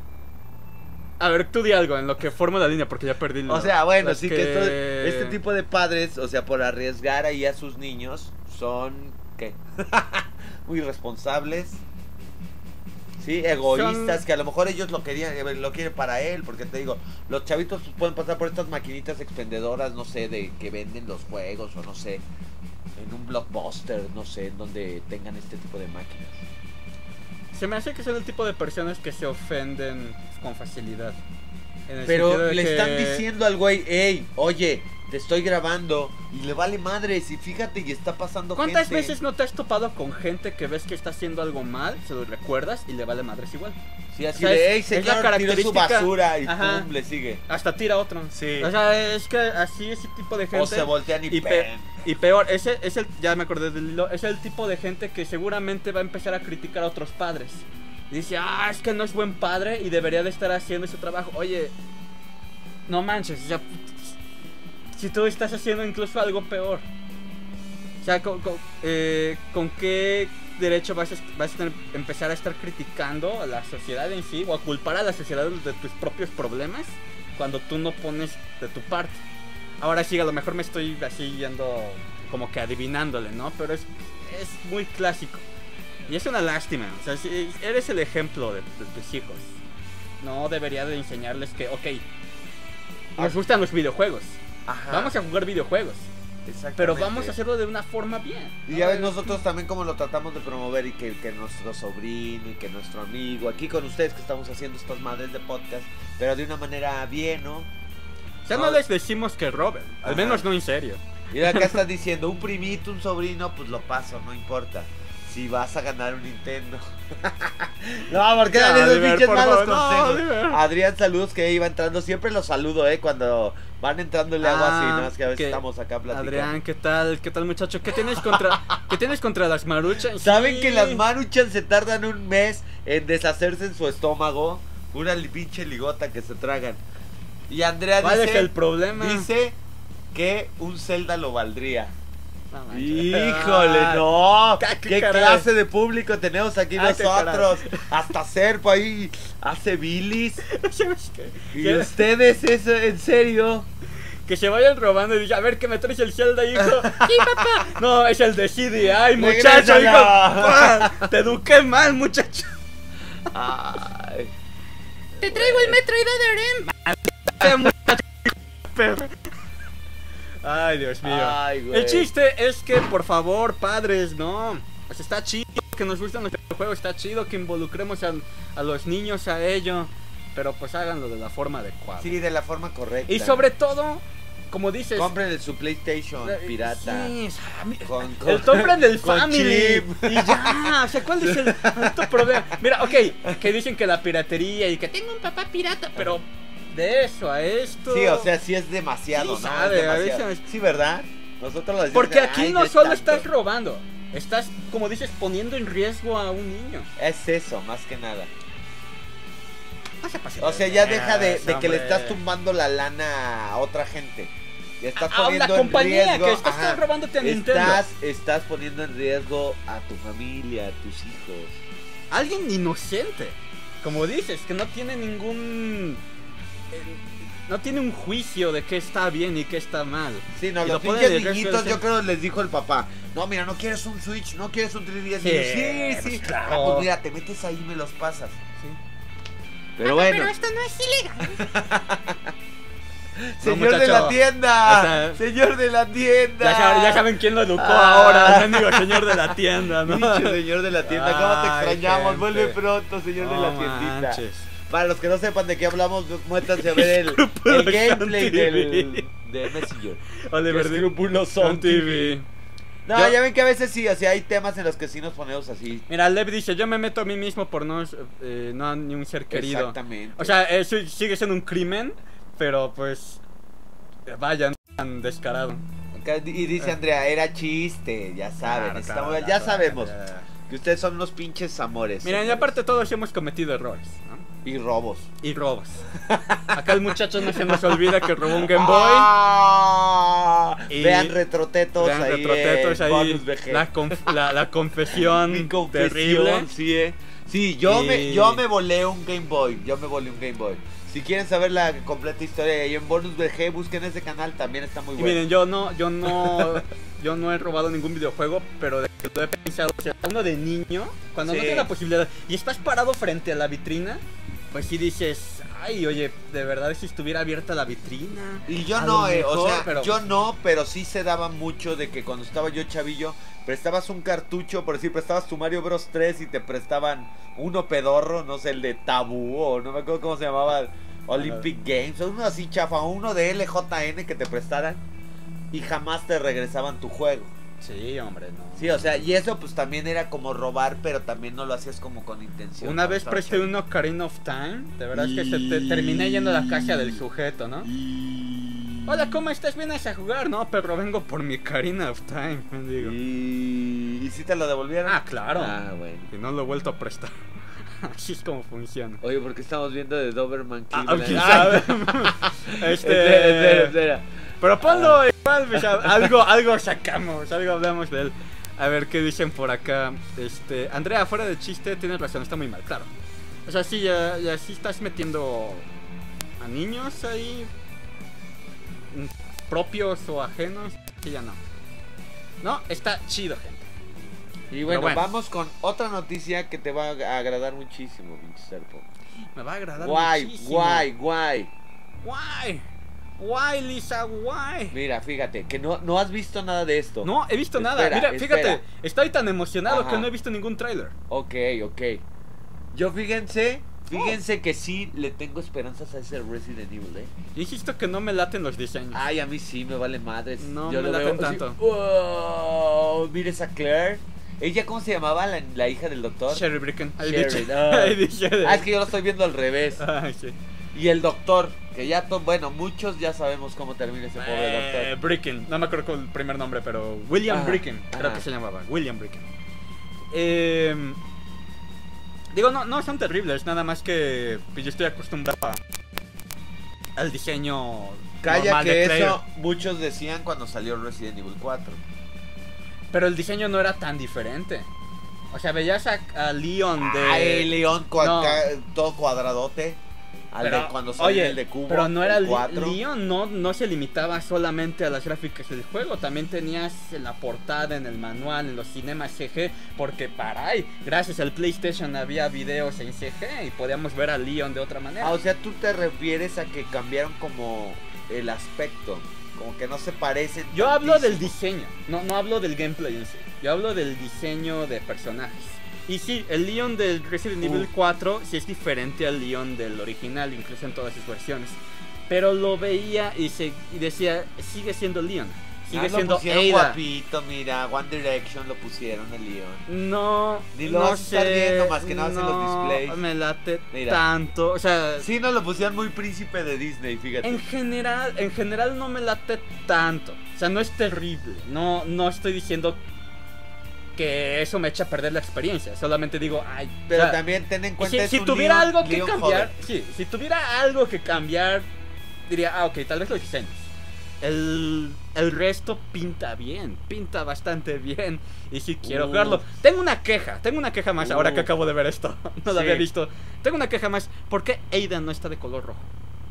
Speaker 2: A ver, tú di algo en lo que formo la línea porque ya perdí el hilo.
Speaker 1: O sea, bueno,
Speaker 2: Los
Speaker 1: sí que, esto- este tipo de padres, o sea, por arriesgar ahí a sus niños, son. ¿Qué? *laughs* Muy responsables. Sí, egoístas,
Speaker 2: Son-
Speaker 1: que a lo mejor ellos lo querían, eh, lo quieren para él, porque te digo, los chavitos pueden pasar por estas maquinitas expendedoras, no sé, de que venden los juegos o no sé, en un blockbuster, no sé, en donde tengan este tipo de máquinas.
Speaker 2: Se me hace que son el tipo de personas que se ofenden con facilidad.
Speaker 1: Pero le
Speaker 2: que-
Speaker 1: están diciendo al güey, hey, oye, te estoy grabando y le vale madres y fíjate y está pasando
Speaker 2: ¿Cuántas
Speaker 1: gente.
Speaker 2: veces no te has topado con gente que ves que está haciendo algo mal, se lo recuerdas y le vale madres igual?
Speaker 1: Sí, así
Speaker 2: O sea,
Speaker 1: de,
Speaker 2: es- es la
Speaker 1: señor, tiró su
Speaker 2: característica-
Speaker 1: basura y
Speaker 2: Ajá.
Speaker 1: pum, le sigue.
Speaker 2: Hasta tira otro.
Speaker 1: Sí.
Speaker 2: O sea, es que así ese tipo de gente.
Speaker 1: O se voltean y,
Speaker 2: y pe-. Y peor, ese es el, ya me acordé del hilo, es el tipo de gente que seguramente va a empezar a criticar a otros padres. Y dice, ah, es que no es buen padre y debería de estar haciendo ese trabajo. Oye, no manches, o sea, si tú estás haciendo incluso algo peor. O sea, ¿con, con, eh, ¿con qué derecho vas a, vas a tener- empezar a estar criticando a la sociedad en sí o a culpar a la sociedad de tus propios problemas cuando tú no pones de tu parte? Ahora sí, a lo mejor me estoy así yendo como que adivinándole, ¿no? Pero es, es muy clásico. Y es una lástima. O sea, si eres el ejemplo de, de tus hijos. No debería de enseñarles que, ok, nos gustan los videojuegos.
Speaker 1: Ajá.
Speaker 2: Vamos a jugar videojuegos. Pero vamos a hacerlo de una forma bien.
Speaker 1: Y ya ves nosotros también como lo tratamos de promover y que, que nuestro sobrino y que nuestro amigo, aquí con ustedes que estamos haciendo estas madres de podcast, pero de una manera bien, ¿no?
Speaker 2: O sea, no les decimos que roben, al menos no en serio.
Speaker 1: Y acá estás diciendo, un primito, un sobrino, pues lo paso, no importa. Si vas a ganar un Nintendo. *laughs* no, porque dan esos pinches
Speaker 2: por
Speaker 1: malos
Speaker 2: favor, no,
Speaker 1: consejos. Adrián, saludos que iba entrando. Siempre los saludo, eh, cuando van entrándole agua así,
Speaker 2: Ah,
Speaker 1: ¿no? Es que a veces
Speaker 2: que-
Speaker 1: estamos acá platicando.
Speaker 2: Adrián, ¿qué tal? ¿Qué tal, muchacho? ¿Qué tienes contra, ¿qué tienes contra las maruchas?
Speaker 1: ¿Saben
Speaker 2: Sí.
Speaker 1: que las maruchan se tardan un mes en deshacerse en su estómago? Una pinche ligota que se tragan. Y Andrea
Speaker 2: ¿Cuál
Speaker 1: dice,
Speaker 2: es el problema?
Speaker 1: dice que un Zelda lo valdría.
Speaker 2: No.
Speaker 1: Híjole,
Speaker 2: Ah,
Speaker 1: no.
Speaker 2: ca- qué
Speaker 1: ¿Qué
Speaker 2: caray.
Speaker 1: clase de público tenemos aquí
Speaker 2: Ah,
Speaker 1: nosotros? Hasta Serpo ahí hace bilis. *laughs* Y ustedes, eso, en serio.
Speaker 2: Que se vayan robando y digan, a ver, que me traes el Zelda, hijo. *laughs* Sí, papá. No, es el de CDI, muchacho, hijo. Ah, Te eduqué mal, muchacho.
Speaker 1: Ay.
Speaker 3: Te traigo el Metroid
Speaker 2: muchacho, perro. Ay, Dios mío.
Speaker 1: Ay, güey.
Speaker 2: El chiste es que, por favor, padres, no. Pues está chido que nos gusten los videojuegos, está chido que involucremos a, a los niños a ello. Pero pues háganlo de la forma adecuada.
Speaker 1: Sí, de la forma correcta.
Speaker 2: y sobre todo, como dices.
Speaker 1: Compren su PlayStation
Speaker 2: eh,
Speaker 1: pirata.
Speaker 2: sí,
Speaker 1: Con- con-
Speaker 2: el compren del *laughs*
Speaker 1: con
Speaker 2: Family.
Speaker 1: chip.
Speaker 2: Y ya, o sea, ¿cuál es el puto problema? Mira, ok, que dicen que la piratería y que tengo un papá pirata, pero de eso a esto.
Speaker 1: Sí, o sea, sí es demasiado,
Speaker 2: Sí,
Speaker 1: ¿no?
Speaker 2: sabe,
Speaker 1: es
Speaker 2: a
Speaker 1: demasiado.
Speaker 2: veces-
Speaker 1: Sí, ¿verdad? Nosotros lo decimos
Speaker 2: Porque aquí
Speaker 1: "Ay,
Speaker 2: no solo
Speaker 1: tanto".
Speaker 2: estás robando, estás, como dices, poniendo en riesgo a un niño.
Speaker 1: Es eso, más que nada.
Speaker 2: No se pase
Speaker 1: O sea, ya deja de, que le estás tumbando la lana a otra gente. Y estás
Speaker 2: A
Speaker 1: poniendo
Speaker 2: compañía
Speaker 1: riesgo.
Speaker 2: que estás
Speaker 1: ajá,
Speaker 2: robándote a Nintendo.
Speaker 1: Estás, estás poniendo en riesgo a tu familia, a tus hijos.
Speaker 2: Alguien inocente, como dices, que no tiene ningún... no tiene un juicio de qué está bien y qué está mal.
Speaker 1: Sí, no,
Speaker 2: Y
Speaker 1: los
Speaker 2: lo
Speaker 1: pinches
Speaker 2: de
Speaker 1: niñitos, yo creo les dijo el papá, no, mira, no quieres un Switch, no quieres un 3DS.
Speaker 2: Sí,
Speaker 1: Y yo, sí, sí.
Speaker 2: pues claro.
Speaker 1: Ah, pues mira, te metes ahí y me los pasas.
Speaker 2: Sí.
Speaker 1: Pero bueno,
Speaker 3: Pero esto no es ilegal. *laughs*
Speaker 1: señor
Speaker 2: muchacho.
Speaker 1: de la tienda,
Speaker 2: O sea,
Speaker 1: señor de la tienda.
Speaker 2: Ya, saben- ya saben quién lo educó
Speaker 1: Ah.
Speaker 2: ahora, el mendigo señor de la tienda, ¿no?
Speaker 1: Pinche señor de la tienda, ¿cómo te extrañamos?
Speaker 2: gente.
Speaker 1: Vuelve pronto, señor de
Speaker 2: No
Speaker 1: la tiendita.
Speaker 2: manches.
Speaker 1: Para los que no sepan de qué hablamos, muéstranse a ver el, *laughs* el gameplay del, de Messenger.
Speaker 2: Oliver
Speaker 1: escrupuloso
Speaker 2: TV.
Speaker 1: No,
Speaker 2: Yo-
Speaker 1: ya ven que a veces sí, o sea, hay temas en los que sí nos ponemos así.
Speaker 2: Mira, Lev dice, yo me meto a mí mismo por no, eh, no a ni un ser querido.
Speaker 1: Exactamente.
Speaker 2: O sea, eso sigue siendo un crimen, pero pues... eh, Vaya, no tan descarado.
Speaker 1: Y dice Andrea, era chiste, ya saben,
Speaker 2: Claro,
Speaker 1: estamos-
Speaker 2: claro,
Speaker 1: ya
Speaker 2: claro,
Speaker 1: sabemos que ustedes son unos pinches amores.
Speaker 2: Miren, y aparte todos hemos cometido errores, ¿no?
Speaker 1: Y robos.
Speaker 2: Y robos. Acá el muchacho no se nos olvida que robó un Game Boy.
Speaker 1: Ah,
Speaker 2: Y-
Speaker 1: Vean retrotetos
Speaker 2: Vean
Speaker 1: ahí.
Speaker 2: retrotetos
Speaker 1: en
Speaker 2: ahí. La, conf- la, la *laughs* confesión, terrible.
Speaker 1: sí, eh. Sí, yo,
Speaker 2: Y-
Speaker 1: me, yo me volé un Game Boy. Yo me volé un Game Boy. Si quieren saber la completa historia ahí en Bonus VG, busquen ese canal, también está muy
Speaker 2: Y
Speaker 1: bueno.
Speaker 2: miren, yo no, yo no, *laughs* yo no he robado ningún videojuego, pero de que lo he pensado, o sea, uno de niño, cuando no
Speaker 1: Sí.
Speaker 2: tienes la posibilidad y estás parado frente a la vitrina, pues sí dices, ay, oye, de verdad si estuviera abierta la vitrina.
Speaker 1: Y yo no, eh, o sea,
Speaker 2: pero-
Speaker 1: yo no, pero sí se daba mucho de que cuando estaba yo chavillo, prestabas un cartucho, por decir, prestabas tu Mario Bros 3 y te prestaban uno pedorro, no sé, el de Tabú o no me acuerdo cómo se llamaba, Olympic Games, uno así chafa, uno de LJN que te prestaran y jamás te regresaban tu juego.
Speaker 2: Sí, hombre, no.
Speaker 1: Sí, o sea, y eso pues también era como robar, pero también no lo hacías como con intención.
Speaker 2: Una vez presté uno Ocarina of Time, de verdad es que se te terminé yendo a la casa del sujeto, ¿no? Hola, ¿cómo estás? ¿Vienes a jugar? No, pero vengo por mi Ocarina of Time, digo.
Speaker 1: Y... ¿Y si te lo devolvieron?
Speaker 2: Ah, claro.
Speaker 1: Ah, bueno.
Speaker 2: Y no lo he vuelto a prestar. *laughs* Así es como funciona.
Speaker 1: Oye, porque estamos viendo de Doberman
Speaker 2: Ah,
Speaker 1: Cleveland. Ay,
Speaker 2: sabe. *laughs* este,
Speaker 1: Espera, espera.
Speaker 2: Pero ponlo igual, pues, algo, algo sacamos, algo hablamos de él. A ver qué dicen por acá. Este, Andrea, fuera de chiste, tienes razón, está muy mal, claro. O sea, sí, ya, ya sí estás metiendo a niños ahí, mm, propios o ajenos, que ya no. No, está chido, gente.
Speaker 1: Y bueno,
Speaker 2: bueno.
Speaker 1: vamos con otra noticia que te va a agradar muchísimo, pinche Serpo.
Speaker 2: Me va a agradar
Speaker 1: Guay,
Speaker 2: muchísimo.
Speaker 1: guay, guay.
Speaker 2: Guay. Why, Lisa, why?
Speaker 1: Mira, fíjate, que no, no has visto nada de esto.
Speaker 2: No, he visto nada.
Speaker 1: Espera,
Speaker 2: Mira, fíjate, estoy tan emocionado
Speaker 1: Ajá.
Speaker 2: que no he visto ningún tráiler.
Speaker 1: Ok, ok. Yo fíjense,
Speaker 2: Oh.
Speaker 1: fíjense que sí le tengo esperanzas a ese Resident Evil, eh.
Speaker 2: Insisto que no me laten los diseños.
Speaker 1: Ay, a mí sí me vale madres.
Speaker 2: No
Speaker 1: Yo
Speaker 2: me
Speaker 1: lo
Speaker 2: laten
Speaker 1: veo así,
Speaker 2: tanto.
Speaker 1: Wow, mires a Claire. ¿Ella cómo se llamaba? La, la hija del doctor.
Speaker 2: Sherry Bricken. Ahí
Speaker 1: Sherry,
Speaker 2: dije-
Speaker 1: ah.
Speaker 2: ahí dije de-
Speaker 1: Ah, es que yo lo estoy viendo al revés.
Speaker 2: Ah, sí.
Speaker 1: Y el doctor, que ya, to- bueno, muchos ya sabemos cómo termina ese pobre
Speaker 2: Eh,
Speaker 1: doctor.
Speaker 2: Bricken, no me acuerdo con el primer nombre, pero William
Speaker 1: Ajá,
Speaker 2: Bricken, creo que se llamaba, William Bricken. Eh, digo, no, no son terribles, nada más que pues, yo estoy acostumbrado a- al diseño
Speaker 1: Calla
Speaker 2: normal de
Speaker 1: que
Speaker 2: Claire.
Speaker 1: eso muchos decían cuando salió Resident Evil 4.
Speaker 2: Pero el diseño no era tan diferente. O sea, veías a, a Leon de...
Speaker 1: Ay, León, cua-
Speaker 2: No.
Speaker 1: todo cuadradote. Al
Speaker 2: Pero,
Speaker 1: de cuando salió
Speaker 2: oye,
Speaker 1: el de Cubo.
Speaker 2: pero no era
Speaker 1: el
Speaker 2: Li-
Speaker 1: 4.
Speaker 2: Leon, no, no se limitaba solamente a las gráficas del juego, también tenías en la portada, en el manual, en los cinemas CG, porque para ahí, gracias al PlayStation había videos en CG y podíamos ver a Leon de otra manera.
Speaker 1: Ah, o sea, tú te refieres a que cambiaron como el aspecto. Como que no se parecen.
Speaker 2: Yo hablo del diseño, no, no hablo del gameplay en sí, yo hablo del diseño de personajes. Y sí, el Leon del Resident Evil
Speaker 1: Uh.
Speaker 2: 4 sí es diferente al Leon del original, incluso en todas sus versiones. Pero lo veía y, se, y decía, sigue siendo Leon. Sigue
Speaker 1: Ah, lo
Speaker 2: siendo
Speaker 1: pusieron
Speaker 2: Ada.
Speaker 1: guapito, mira, One Direction lo pusieron el León.
Speaker 2: No,
Speaker 1: Ni lo
Speaker 2: no
Speaker 1: vas a estar
Speaker 2: sé,
Speaker 1: viendo más que nada en los
Speaker 2: no
Speaker 1: displays.
Speaker 2: me late
Speaker 1: Mira.
Speaker 2: tanto, o sea,
Speaker 1: Sí, nos lo pusieron muy príncipe de Disney, fíjate.
Speaker 2: en general, en general no me late tanto, o sea, no es terrible, no, no estoy diciendo que eso me echa a perder la experiencia, solamente digo, ay,
Speaker 1: Pero
Speaker 2: o sea,
Speaker 1: también ten en cuenta
Speaker 2: si,
Speaker 1: es
Speaker 2: si tuviera
Speaker 1: Leon-
Speaker 2: algo que
Speaker 1: Leon
Speaker 2: cambiar, sí, si tuviera algo que cambiar, diría, ah, ok, tal vez los diseños. El, el resto pinta bien, pinta bastante bien. Y si quiero
Speaker 1: Uh.
Speaker 2: jugarlo. Tengo una queja, tengo una queja más ahora que acabo de ver esto. *laughs* No lo
Speaker 1: Sí.
Speaker 2: había visto. Tengo una queja más. ¿Por qué Aidan no está de color rojo?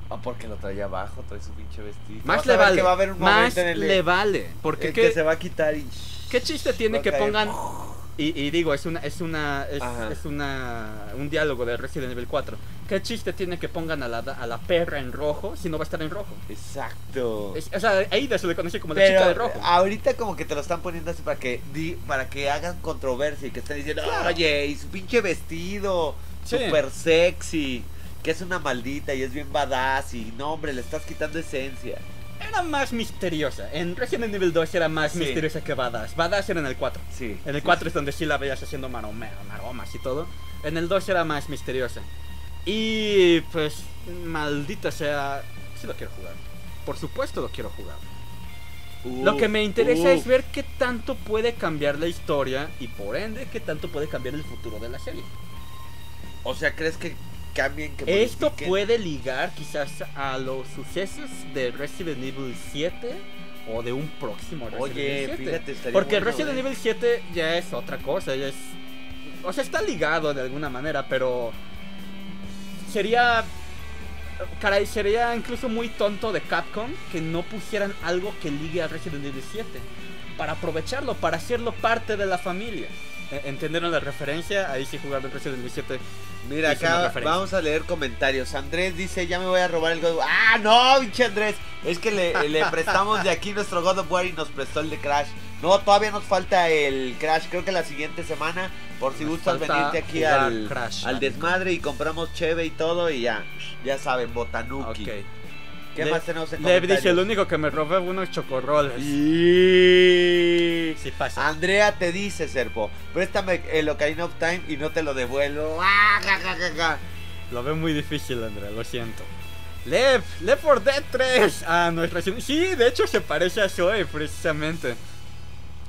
Speaker 1: Ah, porque lo traía abajo, trae su pinche vestido.
Speaker 2: Más le vale.
Speaker 1: que va a haber un
Speaker 2: Más
Speaker 1: momento en el
Speaker 2: le vale. Porque
Speaker 1: el que se va a quitar y...
Speaker 2: qué chiste tiene que pongan. *laughs* Y, y digo, es una, es una, es, una, un diálogo de Resident Evil 4. ¿Qué chiste tiene que pongan a la, a la perra en rojo si no va a estar en rojo?
Speaker 1: Exacto.
Speaker 2: Es- o sea, Aida se le conoce como la
Speaker 1: Pero
Speaker 2: chica de rojo.
Speaker 1: ahorita como que te lo están poniendo así para que di- para que hagan controversia y que estén diciendo,
Speaker 2: Claro.
Speaker 1: oye, y su pinche vestido,
Speaker 2: Sí.
Speaker 1: super sexy, que es una maldita y es bien badass y no hombre, le estás quitando esencia.
Speaker 2: Era más misteriosa. En Resident Evil 2 era más
Speaker 1: Sí.
Speaker 2: misteriosa que Badass. Badass era en el 4.
Speaker 1: Sí.
Speaker 2: En el 4 es donde sí la veías haciendo maromas y todo. En el 2 era más misteriosa. Y pues, maldita sea, sí lo quiero jugar. Por supuesto lo quiero jugar. Lo que me interesa es ver qué tanto puede cambiar la historia y por ende qué tanto puede cambiar el futuro de la serie.
Speaker 1: O sea, ¿crees que cambien que
Speaker 2: Esto
Speaker 1: modifiquen?
Speaker 2: puede ligar quizás a los sucesos de Resident Evil 7 o de un próximo Resident
Speaker 1: Oye,
Speaker 2: Evil 7.
Speaker 1: fíjate, estaría
Speaker 2: Porque
Speaker 1: bueno,
Speaker 2: Resident
Speaker 1: ¿eh?
Speaker 2: Evil 7 ya es otra cosa, ya es... O sea, está ligado de alguna manera, pero... Sería... Caray, sería incluso muy tonto de Capcom que no pusieran algo que ligue a Resident Evil 7. Para aprovecharlo, para hacerlo parte de la familia. E- ¿Entendieron la referencia? Ahí sí jugaron Resident Evil 7.
Speaker 1: Mira,
Speaker 2: hice una
Speaker 1: acá vamos a leer comentarios. Andrés dice, ya me voy a robar el God of War. Ah, no, pinche Andrés. Es que le, le *laughs* prestamos de aquí nuestro God of War y nos prestó el de Crash. No, todavía nos falta el Crash. Creo que la siguiente semana, por si
Speaker 2: Nos
Speaker 1: gustas venirte aquí al,
Speaker 2: Crash,
Speaker 1: al desmadre y compramos cheve y todo y ya. Ya saben, Botanuki.
Speaker 2: Ok.
Speaker 1: ¿Qué
Speaker 2: Le-
Speaker 1: más tenemos en
Speaker 2: Lev
Speaker 1: comentarios?
Speaker 2: dice, el único que me robé fue unos chocorroles.
Speaker 1: Y...
Speaker 2: Sí pasa.
Speaker 1: Andrea te dice, Serpo, préstame el Ocarina of Time y no te lo devuelvo. Ah, ja, ja, ja, ja.
Speaker 2: Lo veo muy difícil, Andrea, lo siento. Lev, Lev for Dead 3. Ah, no es recién. Sí, de hecho se parece a Zoe, precisamente.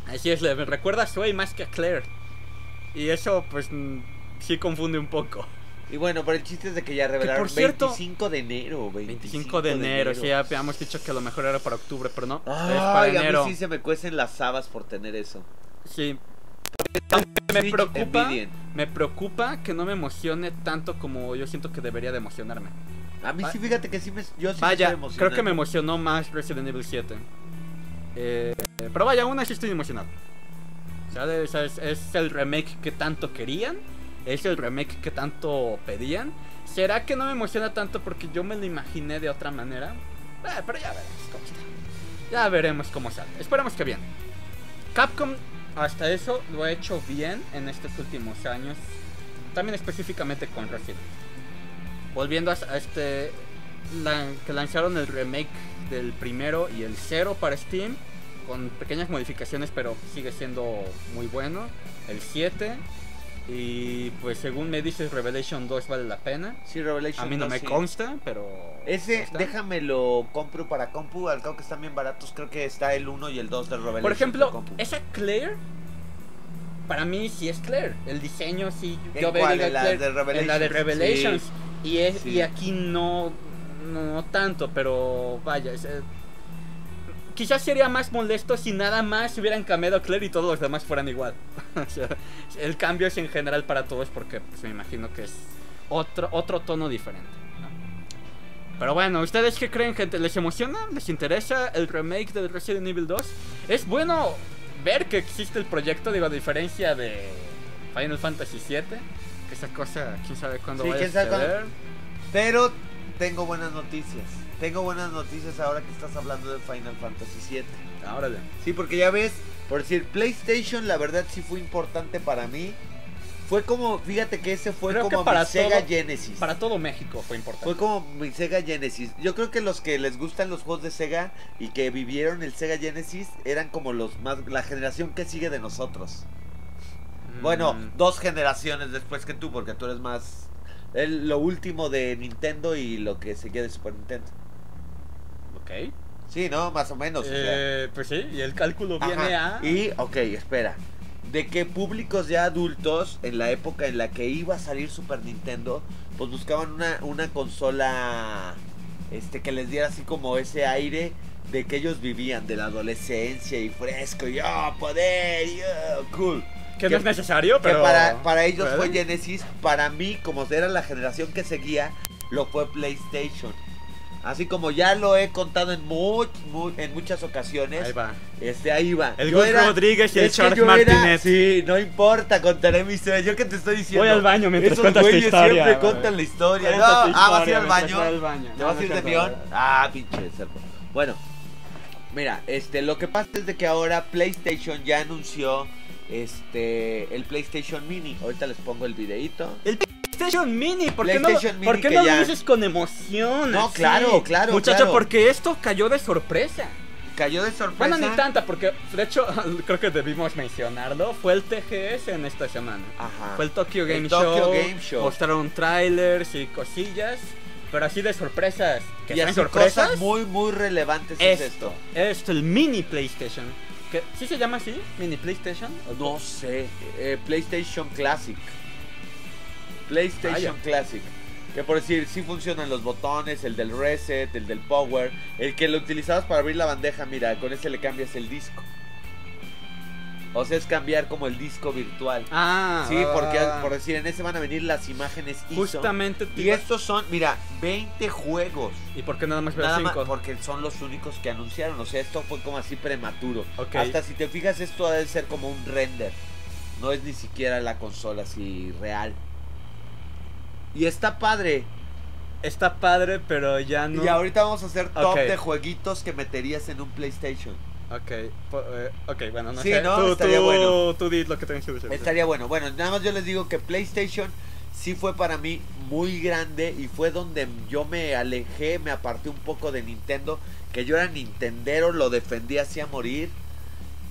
Speaker 2: Así es, Lev. Me recuerda a Zoe más que a Claire. Y eso, pues, mm, sí confunde un poco.
Speaker 1: Y bueno, pero el chiste es de que ya revelaron
Speaker 2: por cierto-
Speaker 1: 25 de enero.
Speaker 2: 25 de enero, sí, ya habíamos dicho que a lo mejor era para octubre, pero no. es
Speaker 1: Ay,
Speaker 2: para enero.
Speaker 1: a mí sí se me cuecen las habas por tener eso.
Speaker 2: Sí. Me preocupa, me preocupa que no me emocione tanto como yo siento que debería de emocionarme.
Speaker 1: A mí sí, fíjate que sí me. Yo sí
Speaker 2: Vaya,
Speaker 1: me
Speaker 2: creo que me emocionó más Resident Evil 7. Eh, pero vaya, aún así estoy emocionado. De- o sea, es, es el remake que tanto querían. Es el remake que tanto pedían. ¿Será que no me emociona tanto porque yo me lo imaginé de otra manera? Eh, pero ya veremos cómo está. Ya veremos cómo sale. Esperamos que bien. Capcom hasta eso lo ha hecho bien en estos últimos años. También específicamente con Resident. Volviendo a, a este... la- que lanzaron el remake del primero y el cero para Steam. Con pequeñas modificaciones, pero sigue siendo muy bueno. El 7. Y pues según me dices, Revelation 2 vale la pena.
Speaker 1: Sí, Revelation
Speaker 2: A mí no
Speaker 1: 2,
Speaker 2: me
Speaker 1: sí.
Speaker 2: consta, pero...
Speaker 1: Ese,
Speaker 2: ¿está?
Speaker 1: déjame lo compro para compu, al cabo que están bien baratos, creo que está el 1 y el 2 de Revelation.
Speaker 2: Por ejemplo,
Speaker 1: compu.
Speaker 2: esa Claire, para mí sí es Claire. El diseño sí,
Speaker 1: ¿En
Speaker 2: yo veo
Speaker 1: la
Speaker 2: Claire,
Speaker 1: de Revelations?
Speaker 2: la de Revelations. Y, es,
Speaker 1: Sí.
Speaker 2: y aquí no, no tanto, pero vaya. es, eh, quizás sería más molesto si nada más hubieran cambiado a Claire y todos los demás fueran igual. *laughs* O sea, el cambio es en general para todos porque pues, me imagino que es otro, otro tono diferente. ¿no? Pero bueno, ¿ustedes qué creen, gente? ¿Les emociona? ¿Les interesa el remake de Resident Evil 2? Es bueno ver que existe el proyecto, digo, a diferencia de Final Fantasy VII. Que esa cosa, quién sabe cuándo
Speaker 1: Sí,
Speaker 2: va a suceder.
Speaker 1: Pero tengo buenas noticias. Tengo buenas noticias ahora que estás hablando de Final Fantasy 7.
Speaker 2: Ahora
Speaker 1: Sí, porque ya ves, por decir, PlayStation la verdad sí fue importante para mí. Fue como, fíjate que ese fue
Speaker 2: Creo
Speaker 1: como
Speaker 2: para
Speaker 1: mi Sega Genesis.
Speaker 2: Para todo México fue importante.
Speaker 1: Fue como mi Sega Genesis. Yo creo que los que les gustan los juegos de Sega y que vivieron el Sega Genesis eran como los más la generación que sigue de nosotros. Bueno,
Speaker 2: Mm,
Speaker 1: dos generaciones después que tú, porque tú eres más el- lo último de Nintendo y lo que seguía de Super Nintendo.
Speaker 2: Ok.
Speaker 1: Sí, ¿no? Más o menos. o sea.
Speaker 2: Eh, pues sí, y el cálculo
Speaker 1: Ajá,
Speaker 2: viene a...
Speaker 1: Y, ok, espera. De que públicos ya adultos, en la época en la que iba a salir Super Nintendo, pues buscaban una, una consola este que les diera así como ese aire de que ellos vivían, de la adolescencia y fresco, y oh, poder, y oh, cool.
Speaker 2: Que
Speaker 1: que-
Speaker 2: no es necesario,
Speaker 1: Que
Speaker 2: pero...
Speaker 1: para, para ellos fue Genesis, para mí, como era la generación que seguía, lo fue PlayStation. Así como ya lo he contado en, much- mu- en muchas ocasiones.
Speaker 2: Ahí va.
Speaker 1: Este, ahí va.
Speaker 2: El Gus Rodríguez y el
Speaker 1: era-
Speaker 2: Martínez.
Speaker 1: sí, no importa, contaré mi historia. Yo que te estoy diciendo.
Speaker 2: Voy al baño mientras
Speaker 1: Esos
Speaker 2: cuentas tu
Speaker 1: güeyes
Speaker 2: historia,
Speaker 1: siempre cuentan la historia. No, ah, vas a ir al baño.
Speaker 2: voy al baño.
Speaker 1: ¿Te
Speaker 2: No,
Speaker 1: vas
Speaker 2: no
Speaker 1: a ir de
Speaker 2: cierto.
Speaker 1: Ah, pinche cerdo. Bueno, mira, este, lo que pasa es de que ahora PlayStation ya anunció este el PlayStation Mini. Ahorita les pongo el videito.
Speaker 2: PlayStation Mini, ¿por qué
Speaker 1: PlayStation
Speaker 2: no,
Speaker 1: Mini
Speaker 2: ¿por qué no
Speaker 1: ya-
Speaker 2: lo dices con emoción?
Speaker 1: No,
Speaker 2: así?
Speaker 1: claro, claro,
Speaker 2: Muchacho,
Speaker 1: claro.
Speaker 2: porque esto cayó de sorpresa.
Speaker 1: Cayó de sorpresa.
Speaker 2: Bueno, ni tanta, porque de hecho *laughs* creo que debimos mencionarlo. Fue el TGS en esta semana.
Speaker 1: Ajá.
Speaker 2: Fue el Tokyo
Speaker 1: El
Speaker 2: Game,
Speaker 1: Tokyo
Speaker 2: Show.
Speaker 1: Game Show.
Speaker 2: Mostraron trailers y cosillas. Pero así de sorpresas. Que
Speaker 1: y así
Speaker 2: sorpresas.
Speaker 1: cosas muy, muy relevantes es
Speaker 2: esto,
Speaker 1: esto.
Speaker 2: esto, el mini PlayStation. Que, ¿Sí se llama así? ¿Mini PlayStation? ¿O
Speaker 1: No sé, eh, PlayStation Classic. PlayStation. Classic. Que por decir, sí funcionan los botones, el del reset, el del power. El que lo utilizabas para abrir la bandeja, mira, con ese le cambias el disco. O sea, es cambiar como el disco virtual.
Speaker 2: Ah,
Speaker 1: sí, porque
Speaker 2: va.
Speaker 1: por decir, en ese van a venir las imágenes ISO.
Speaker 2: Justamente te
Speaker 1: Y estos son, mira, 20 juegos.
Speaker 2: ¿Y por qué nada más
Speaker 1: Nada más
Speaker 2: 5?
Speaker 1: porque son los únicos que anunciaron. O sea, esto fue como así prematuro.
Speaker 2: Ok.
Speaker 1: Hasta si te fijas, esto debe ser como un render. No es ni siquiera la consola así real. Y está padre.
Speaker 2: Está padre, pero ya no.
Speaker 1: Y ahorita vamos a hacer top de jueguitos que meterías en un PlayStation.
Speaker 2: Ok, po- eh, ok, bueno, no
Speaker 1: Sí,
Speaker 2: sé.
Speaker 1: ¿no?
Speaker 2: Tú,
Speaker 1: Estaría
Speaker 2: tú-
Speaker 1: bueno.
Speaker 2: Tú di lo que tengas que decir.
Speaker 1: Estaría bueno. Bueno, nada más yo les digo que PlayStation sí fue para mí muy grande y fue donde yo me alejé, me aparté un poco de Nintendo, que yo era Nintendero, lo defendía así a morir.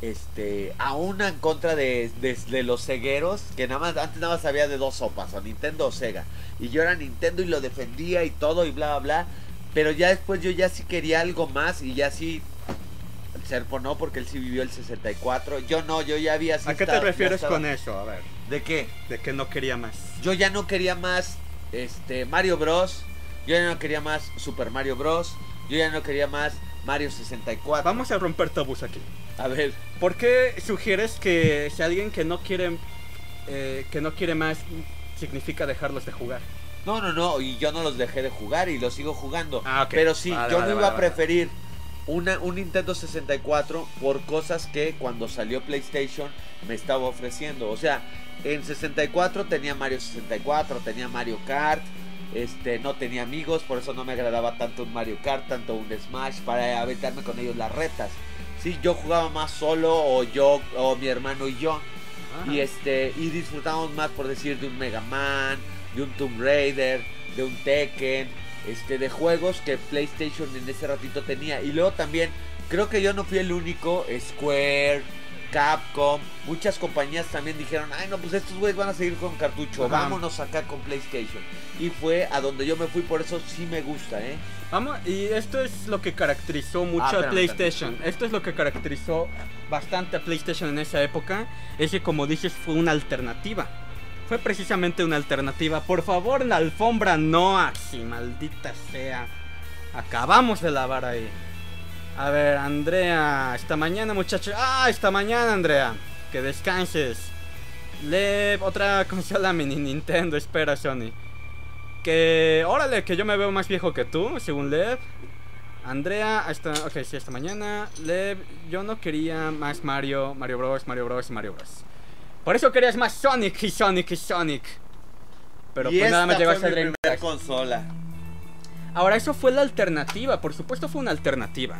Speaker 1: Este, aún en contra de, de- de los cegueros, que nada más, antes nada más sabía de dos sopas, o Nintendo o Sega. Y yo era Nintendo y lo defendía y todo y bla bla bla. Pero ya después yo ya sí quería algo más y ya sí. Serpo no, porque él sí vivió el 64. Yo no, yo ya había así
Speaker 2: ¿A qué te refieres
Speaker 1: estaba-
Speaker 2: con eso? A ver,
Speaker 1: ¿De qué?
Speaker 2: de que no quería más.
Speaker 1: Yo ya no quería más este Mario Bros. Yo ya no quería más Super Mario Bros. Yo ya no quería más Mario 64.
Speaker 2: Vamos a romper tabús aquí.
Speaker 1: a ver.
Speaker 2: ¿Por qué sugieres que si alguien que no quiere eh, que no quiere más significa dejarlos de jugar?
Speaker 1: No, no, no, y yo no los dejé de jugar y los sigo jugando.
Speaker 2: Ah, ok.
Speaker 1: Pero sí,
Speaker 2: Vale,
Speaker 1: yo
Speaker 2: vale,
Speaker 1: no iba
Speaker 2: vale,
Speaker 1: a preferir una, un Nintendo 64 por cosas que cuando salió PlayStation me estaba ofreciendo. O sea, en 64 tenía Mario 64, tenía Mario Kart, Este, no tenía amigos, por eso no me agradaba tanto un Mario Kart, tanto un Smash, para aventarme con ellos las retas. Sí, yo jugaba más solo, o yo, o mi hermano y yo.
Speaker 2: Ajá.
Speaker 1: Y este, y disfrutamos más por decir de un Mega Man, de un Tomb Raider, de un Tekken, este, de juegos que PlayStation en ese ratito tenía. Y luego también, creo que yo no fui el único, Square, Capcom, muchas compañías también dijeron, ay no, pues estos güeyes van a seguir con cartucho,
Speaker 2: Ajá.
Speaker 1: vámonos acá con PlayStation. Y fue a donde yo me fui, por eso sí me gusta, ¿eh?
Speaker 2: Vamos, y esto es lo que caracterizó mucho
Speaker 1: Ah,
Speaker 2: a
Speaker 1: espérame,
Speaker 2: PlayStation. Esto es lo que caracterizó bastante a PlayStation en esa época. Es que, como dices, fue una alternativa. Fue precisamente una alternativa. Por favor, la alfombra no así, maldita sea. Acabamos de lavar ahí. A ver, Andrea, esta mañana, muchachos. Ah, esta mañana, Andrea. Que descanses. Le otra *laughs* consola mini Nintendo, espera, Sony. Que, órale, que yo me veo más viejo que tú, según Lev. Andrea, hasta, ok, sí, hasta mañana. Lev, yo no quería más Mario, Mario Bros, Mario Bros y Mario Bros. Por eso querías más Sonic y Sonic y Sonic. Pero
Speaker 1: y
Speaker 2: pues nada más llegó a
Speaker 1: fue mi
Speaker 2: ser
Speaker 1: primer consola.
Speaker 2: Ahora, eso fue la alternativa, por supuesto fue una alternativa.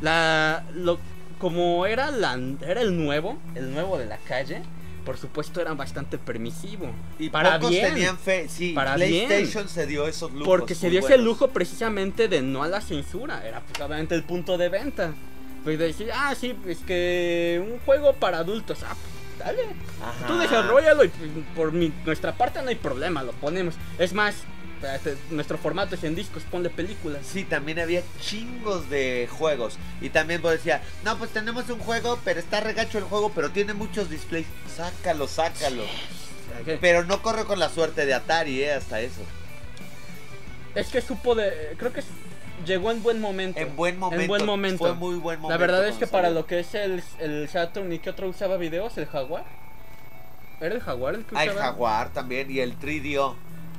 Speaker 2: La, lo, como era, la, era el nuevo, el nuevo de la calle, por supuesto era bastante permisivo.
Speaker 1: Y
Speaker 2: para
Speaker 1: pocos
Speaker 2: bien.
Speaker 1: tenían fe, sí,
Speaker 2: Para
Speaker 1: PlayStation se dio esos lujos.
Speaker 2: Porque se dio ese lujo precisamente de no a la censura. Era pues obviamente el punto de venta. Pues de decir, ah, sí, es que un juego para adultos. Ah, pues, dale.
Speaker 1: Ajá.
Speaker 2: Tú desarrollalo y por mi- nuestra parte no hay problema, lo ponemos. Es más, nuestro formato es en discos, ponle películas.
Speaker 1: Sí, también había chingos de juegos. Y también pues decía, no, pues tenemos un juego, pero está regacho el juego, pero tiene muchos displays. Sácalo, sácalo. Pero no corre con la suerte de Atari, eh, hasta eso.
Speaker 2: Es que supo de. Creo que llegó en buen momento.
Speaker 1: En buen momento.
Speaker 2: En buen momento.
Speaker 1: Fue muy buen momento.
Speaker 2: La verdad es que para
Speaker 1: salió.
Speaker 2: lo que es el, el Saturn y que otro usaba videos, el Jaguar. ¿Era el Jaguar el que
Speaker 1: Ah, el
Speaker 2: usaba?
Speaker 1: Jaguar también y el 3DO.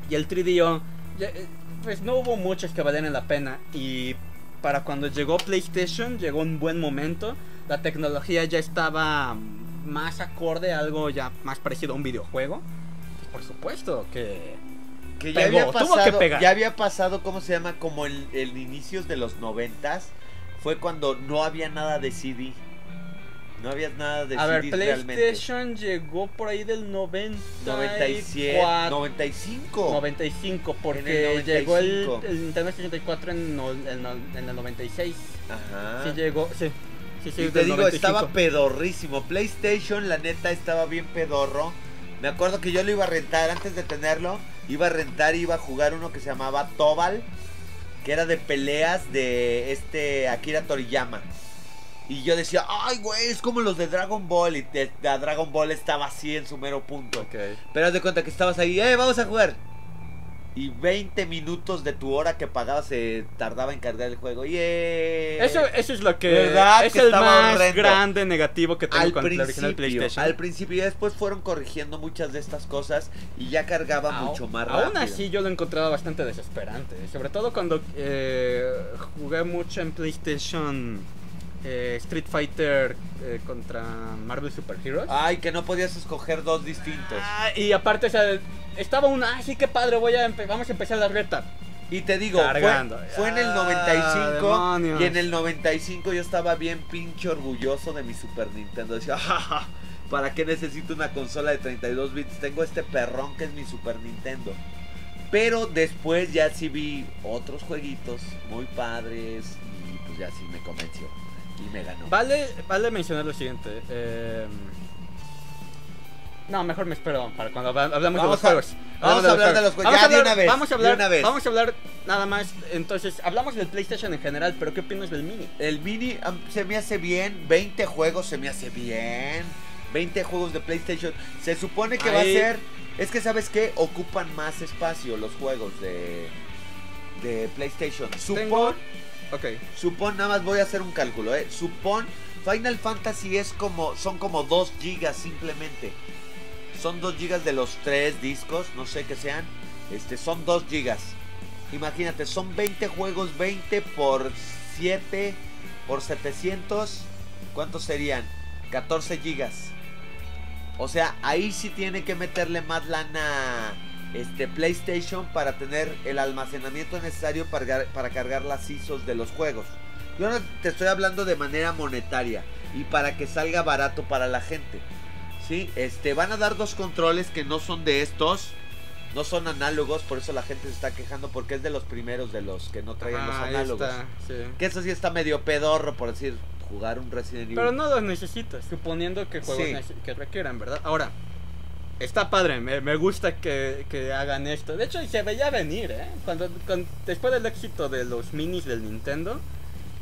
Speaker 2: y el 3DO, ya, eh, pues no hubo muchos que valieran la pena. Y para cuando llegó PlayStation, llegó un buen momento. La tecnología ya estaba más acorde a algo ya más parecido a un videojuego. Por supuesto que...
Speaker 1: Que ya
Speaker 2: Pegó,
Speaker 1: había
Speaker 2: tuvo que
Speaker 1: pasado,
Speaker 2: pegar.
Speaker 1: ya había pasado, ¿cómo se llama? Como el, el inicios de los noventas. Fue cuando no había nada de CD. No había nada de
Speaker 2: A ver,
Speaker 1: realmente.
Speaker 2: PlayStation llegó por ahí del 90
Speaker 1: 97, 95.
Speaker 2: 95, porque
Speaker 1: el
Speaker 2: llegó el,
Speaker 1: 95.
Speaker 2: el Nintendo 64 en, no- en en el 96.
Speaker 1: Ajá.
Speaker 2: Sí llegó, sí. Sí, sí,
Speaker 1: Y te digo,
Speaker 2: 95.
Speaker 1: estaba pedorrísimo. PlayStation, la neta, estaba bien pedorro. Me acuerdo que yo lo iba a rentar antes de tenerlo. Iba a rentar y iba a jugar uno que se llamaba Tobal. Que era de peleas de este Akira Toriyama. Y yo decía, ay, güey, es como los de Dragon Ball. Y de, de Dragon Ball estaba así en su mero punto.
Speaker 2: Ok.
Speaker 1: Pero haz de cuenta que estabas ahí, eh, vamos a jugar. Y 20 minutos de tu hora que pagabas se tardaba en cargar el juego. Y
Speaker 2: Eso, eso es lo que
Speaker 1: ¿Verdad
Speaker 2: es
Speaker 1: que
Speaker 2: el más
Speaker 1: horrendo?
Speaker 2: grande negativo que tengo
Speaker 1: al
Speaker 2: con la original
Speaker 1: principio,
Speaker 2: PlayStation.
Speaker 1: al principio y después fueron corrigiendo muchas de estas cosas y ya cargaba mucho más rápido.
Speaker 2: Aún así yo lo encontraba bastante desesperante. Sobre todo cuando eh, jugué mucho en PlayStation eh, Street Fighter eh, contra Marvel Super Heroes.
Speaker 1: Ay, que no podías escoger dos distintos.
Speaker 2: Ah, y aparte, o sea, estaba una, ah, sí, qué padre, voy a vamos a empezar la reta.
Speaker 1: Y te digo, fue, en el
Speaker 2: Ah,
Speaker 1: 95
Speaker 2: demonios.
Speaker 1: y en el 95 yo estaba bien pinche orgulloso de mi Super Nintendo. Decía, *laughs* jaja, ¿para qué necesito una consola de 32 bits? Tengo este perrón que es mi Super Nintendo. Pero después ya sí vi otros jueguitos muy padres y pues ya sí me convenció y me ganó.
Speaker 2: Vale, vale mencionar lo siguiente. eh, no, mejor me espero para cuando habla- hablamos
Speaker 1: Vamos
Speaker 2: de
Speaker 1: a-
Speaker 2: los juegos.
Speaker 1: vamos a hablar de los juegos. Ya, de una vez,
Speaker 2: Vamos a hablar,
Speaker 1: una vez.
Speaker 2: Vamos a hablar nada más. Entonces, hablamos del PlayStation en general, pero ¿qué opinas del Mini?
Speaker 1: El mini se me hace bien, 20 juegos se me hace bien. 20 juegos de PlayStation. Se supone que va a ser. Es que, ¿sabes qué? Ocupan más espacio los juegos de, de PlayStation.
Speaker 2: Tengo- Ok.
Speaker 1: supón, nada más voy a hacer un cálculo, ¿eh? Supón, Final Fantasy es como. Son como 2 gigas simplemente. Son 2 gigas de los 3 discos, no sé qué sean. Este, son 2 gigas. Imagínate, son 20 juegos, 20 por 7 por 700. ¿Cuántos serían? 14 gigas. O sea, ahí sí tiene que meterle más lana este PlayStation para tener el almacenamiento necesario para, para cargar las ISOs de los juegos. Yo no te estoy hablando de manera monetaria y para que salga barato para la gente. Sí, este van a dar dos controles que no son de estos, no son análogos, por eso la gente se está quejando porque es de los primeros de los que no traían los
Speaker 2: Ah,
Speaker 1: análogos.
Speaker 2: está, sí.
Speaker 1: Que eso sí está medio pedorro por decir jugar un Resident Evil.
Speaker 2: Pero no los necesitas, suponiendo que juegos
Speaker 1: Sí.
Speaker 2: que requieran, ¿verdad? Ahora, está padre, me, me gusta que, que hagan esto. De hecho, se veía venir, ¿eh? Cuando, con- después del éxito de los minis del Nintendo,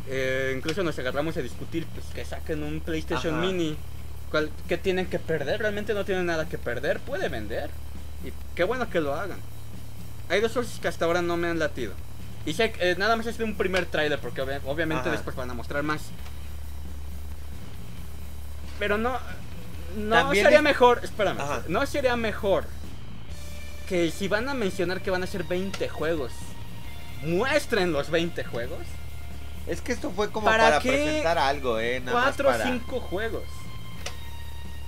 Speaker 2: eh, incluso nos agarramos a discutir pues, que saquen un PlayStation
Speaker 1: Ajá.
Speaker 2: Mini. ¿Cuál- ¿Qué tienen que perder? Realmente no tienen nada que perder, puede vender. Y qué bueno que lo hagan. Hay dos cosas que hasta ahora no me han latido. Y sé eh, nada más es de un primer tráiler, porque obvia- obviamente
Speaker 1: Ajá.
Speaker 2: después van a mostrar más. Pero no. No
Speaker 1: También
Speaker 2: sería
Speaker 1: es-
Speaker 2: mejor. Espérame.
Speaker 1: Ajá.
Speaker 2: No sería mejor que si van a mencionar que van a ser 20 juegos, muestren los 20 juegos.
Speaker 1: Es que esto fue como
Speaker 2: ¿Para
Speaker 1: para,
Speaker 2: qué
Speaker 1: presentar algo, eh, nada
Speaker 2: 4 o 5 juegos.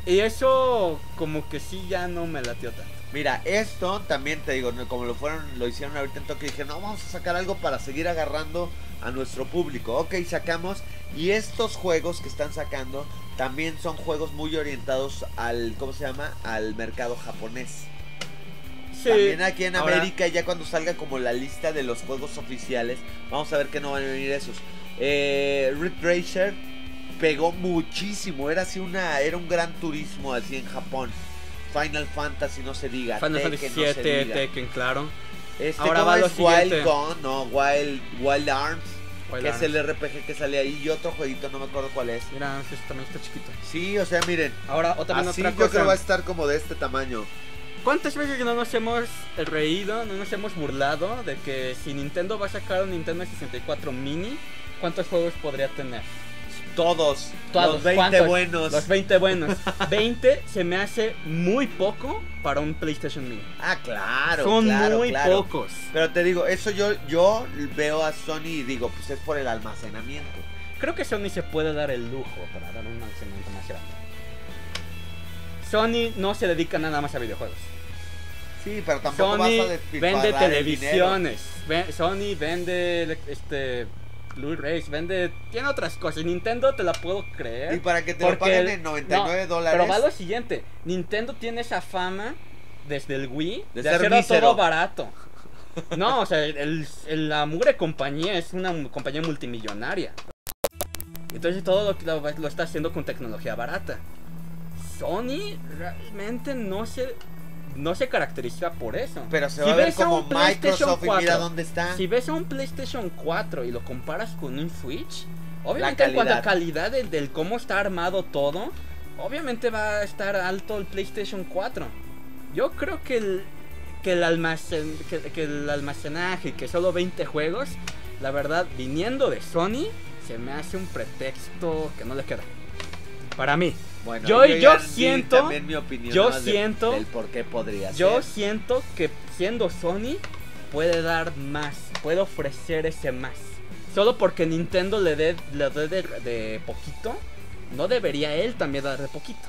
Speaker 2: Y eso, como que sí, ya no me latió tanto.
Speaker 1: Mira, esto también te digo, como lo fueron, lo hicieron ahorita en Tokio, dije, no, vamos a sacar algo para seguir agarrando a nuestro público. Ok, sacamos. Y estos juegos que están sacando también son juegos muy orientados al, ¿cómo se llama? Al mercado japonés.
Speaker 2: Sí.
Speaker 1: También aquí en
Speaker 2: ahora-
Speaker 1: América, ya cuando salga como la lista de los juegos oficiales, vamos a ver que no van a venir esos. Eh, Ridge Racer pegó muchísimo, era así una, era un gran turismo así en Japón. Final Fantasy no se diga,
Speaker 2: Final
Speaker 1: Tekken
Speaker 2: Fantasy
Speaker 1: no se
Speaker 2: 7,
Speaker 1: diga.
Speaker 2: Tekken, claro.
Speaker 1: Este,
Speaker 2: Ahora
Speaker 1: ¿cómo
Speaker 2: va
Speaker 1: es? Wild. Gun, no, Wild, Wild Arms,
Speaker 2: Wild
Speaker 1: que
Speaker 2: Arms.
Speaker 1: es el RPG que sale ahí, y otro jueguito, no me acuerdo cuál es.
Speaker 2: Mira, este también está chiquito.
Speaker 1: Sí, o sea, miren,
Speaker 2: Ahora, o también
Speaker 1: así
Speaker 2: otra
Speaker 1: yo
Speaker 2: cosa.
Speaker 1: creo va a estar como de este tamaño.
Speaker 2: ¿Cuántas veces que no nos hemos reído, no nos hemos burlado de que si Nintendo va a sacar un Nintendo 64 mini, ¿cuántos juegos podría tener?
Speaker 1: Todos,
Speaker 2: Todos,
Speaker 1: los 20
Speaker 2: ¿cuántos?
Speaker 1: buenos.
Speaker 2: Los 20 buenos. *laughs* 20 se me hace muy poco para un PlayStation Mini.
Speaker 1: Ah, claro.
Speaker 2: Son
Speaker 1: claro,
Speaker 2: muy
Speaker 1: claro.
Speaker 2: pocos.
Speaker 1: Pero te digo, eso yo, yo veo a Sony y digo, pues es por el almacenamiento.
Speaker 2: Creo que Sony se puede dar el lujo para dar un almacenamiento más grande. Sony no se dedica nada más a videojuegos.
Speaker 1: Sí, pero tampoco
Speaker 2: Sony
Speaker 1: vas a
Speaker 2: vende televisiones. Sony vende este Blu-rays, vende tiene otras cosas. Nintendo te la puedo creer.
Speaker 1: Y para que te lo paguen
Speaker 2: el-
Speaker 1: en 99
Speaker 2: no,
Speaker 1: dólares.
Speaker 2: Pero va lo siguiente, Nintendo tiene esa fama desde el Wii
Speaker 1: De
Speaker 2: de, hacerlo
Speaker 1: mísero.
Speaker 2: todo barato. *laughs* No, o sea, el- el- la mugre compañía es una compañía multimillonaria. Entonces todo lo, lo, lo está haciendo con tecnología barata. Sony realmente no se no se caracteriza por eso.
Speaker 1: Pero se
Speaker 2: Si
Speaker 1: va a ver
Speaker 2: ves a
Speaker 1: como
Speaker 2: un PlayStation
Speaker 1: Microsoft y mira
Speaker 2: 4,
Speaker 1: dónde está.
Speaker 2: Si ves a un PlayStation 4 y lo comparas con un Switch, obviamente en cuanto a calidad del, del cómo está armado todo, obviamente va a estar alto el PlayStation 4. Yo creo que el, que el, almacen, que, que el almacenaje, que solo 20 juegos, la verdad, viniendo de Sony, se me hace un pretexto que no le queda. Para mí.
Speaker 1: Bueno,
Speaker 2: yo- yo
Speaker 1: di
Speaker 2: siento-
Speaker 1: también mi opinión
Speaker 2: yo
Speaker 1: de-
Speaker 2: siento-
Speaker 1: del por qué podría
Speaker 2: Yo
Speaker 1: ser.
Speaker 2: siento que siendo Sony puede dar más, puede ofrecer ese más. Solo porque Nintendo le dé le dé de, de poquito, no debería él también dar de poquito.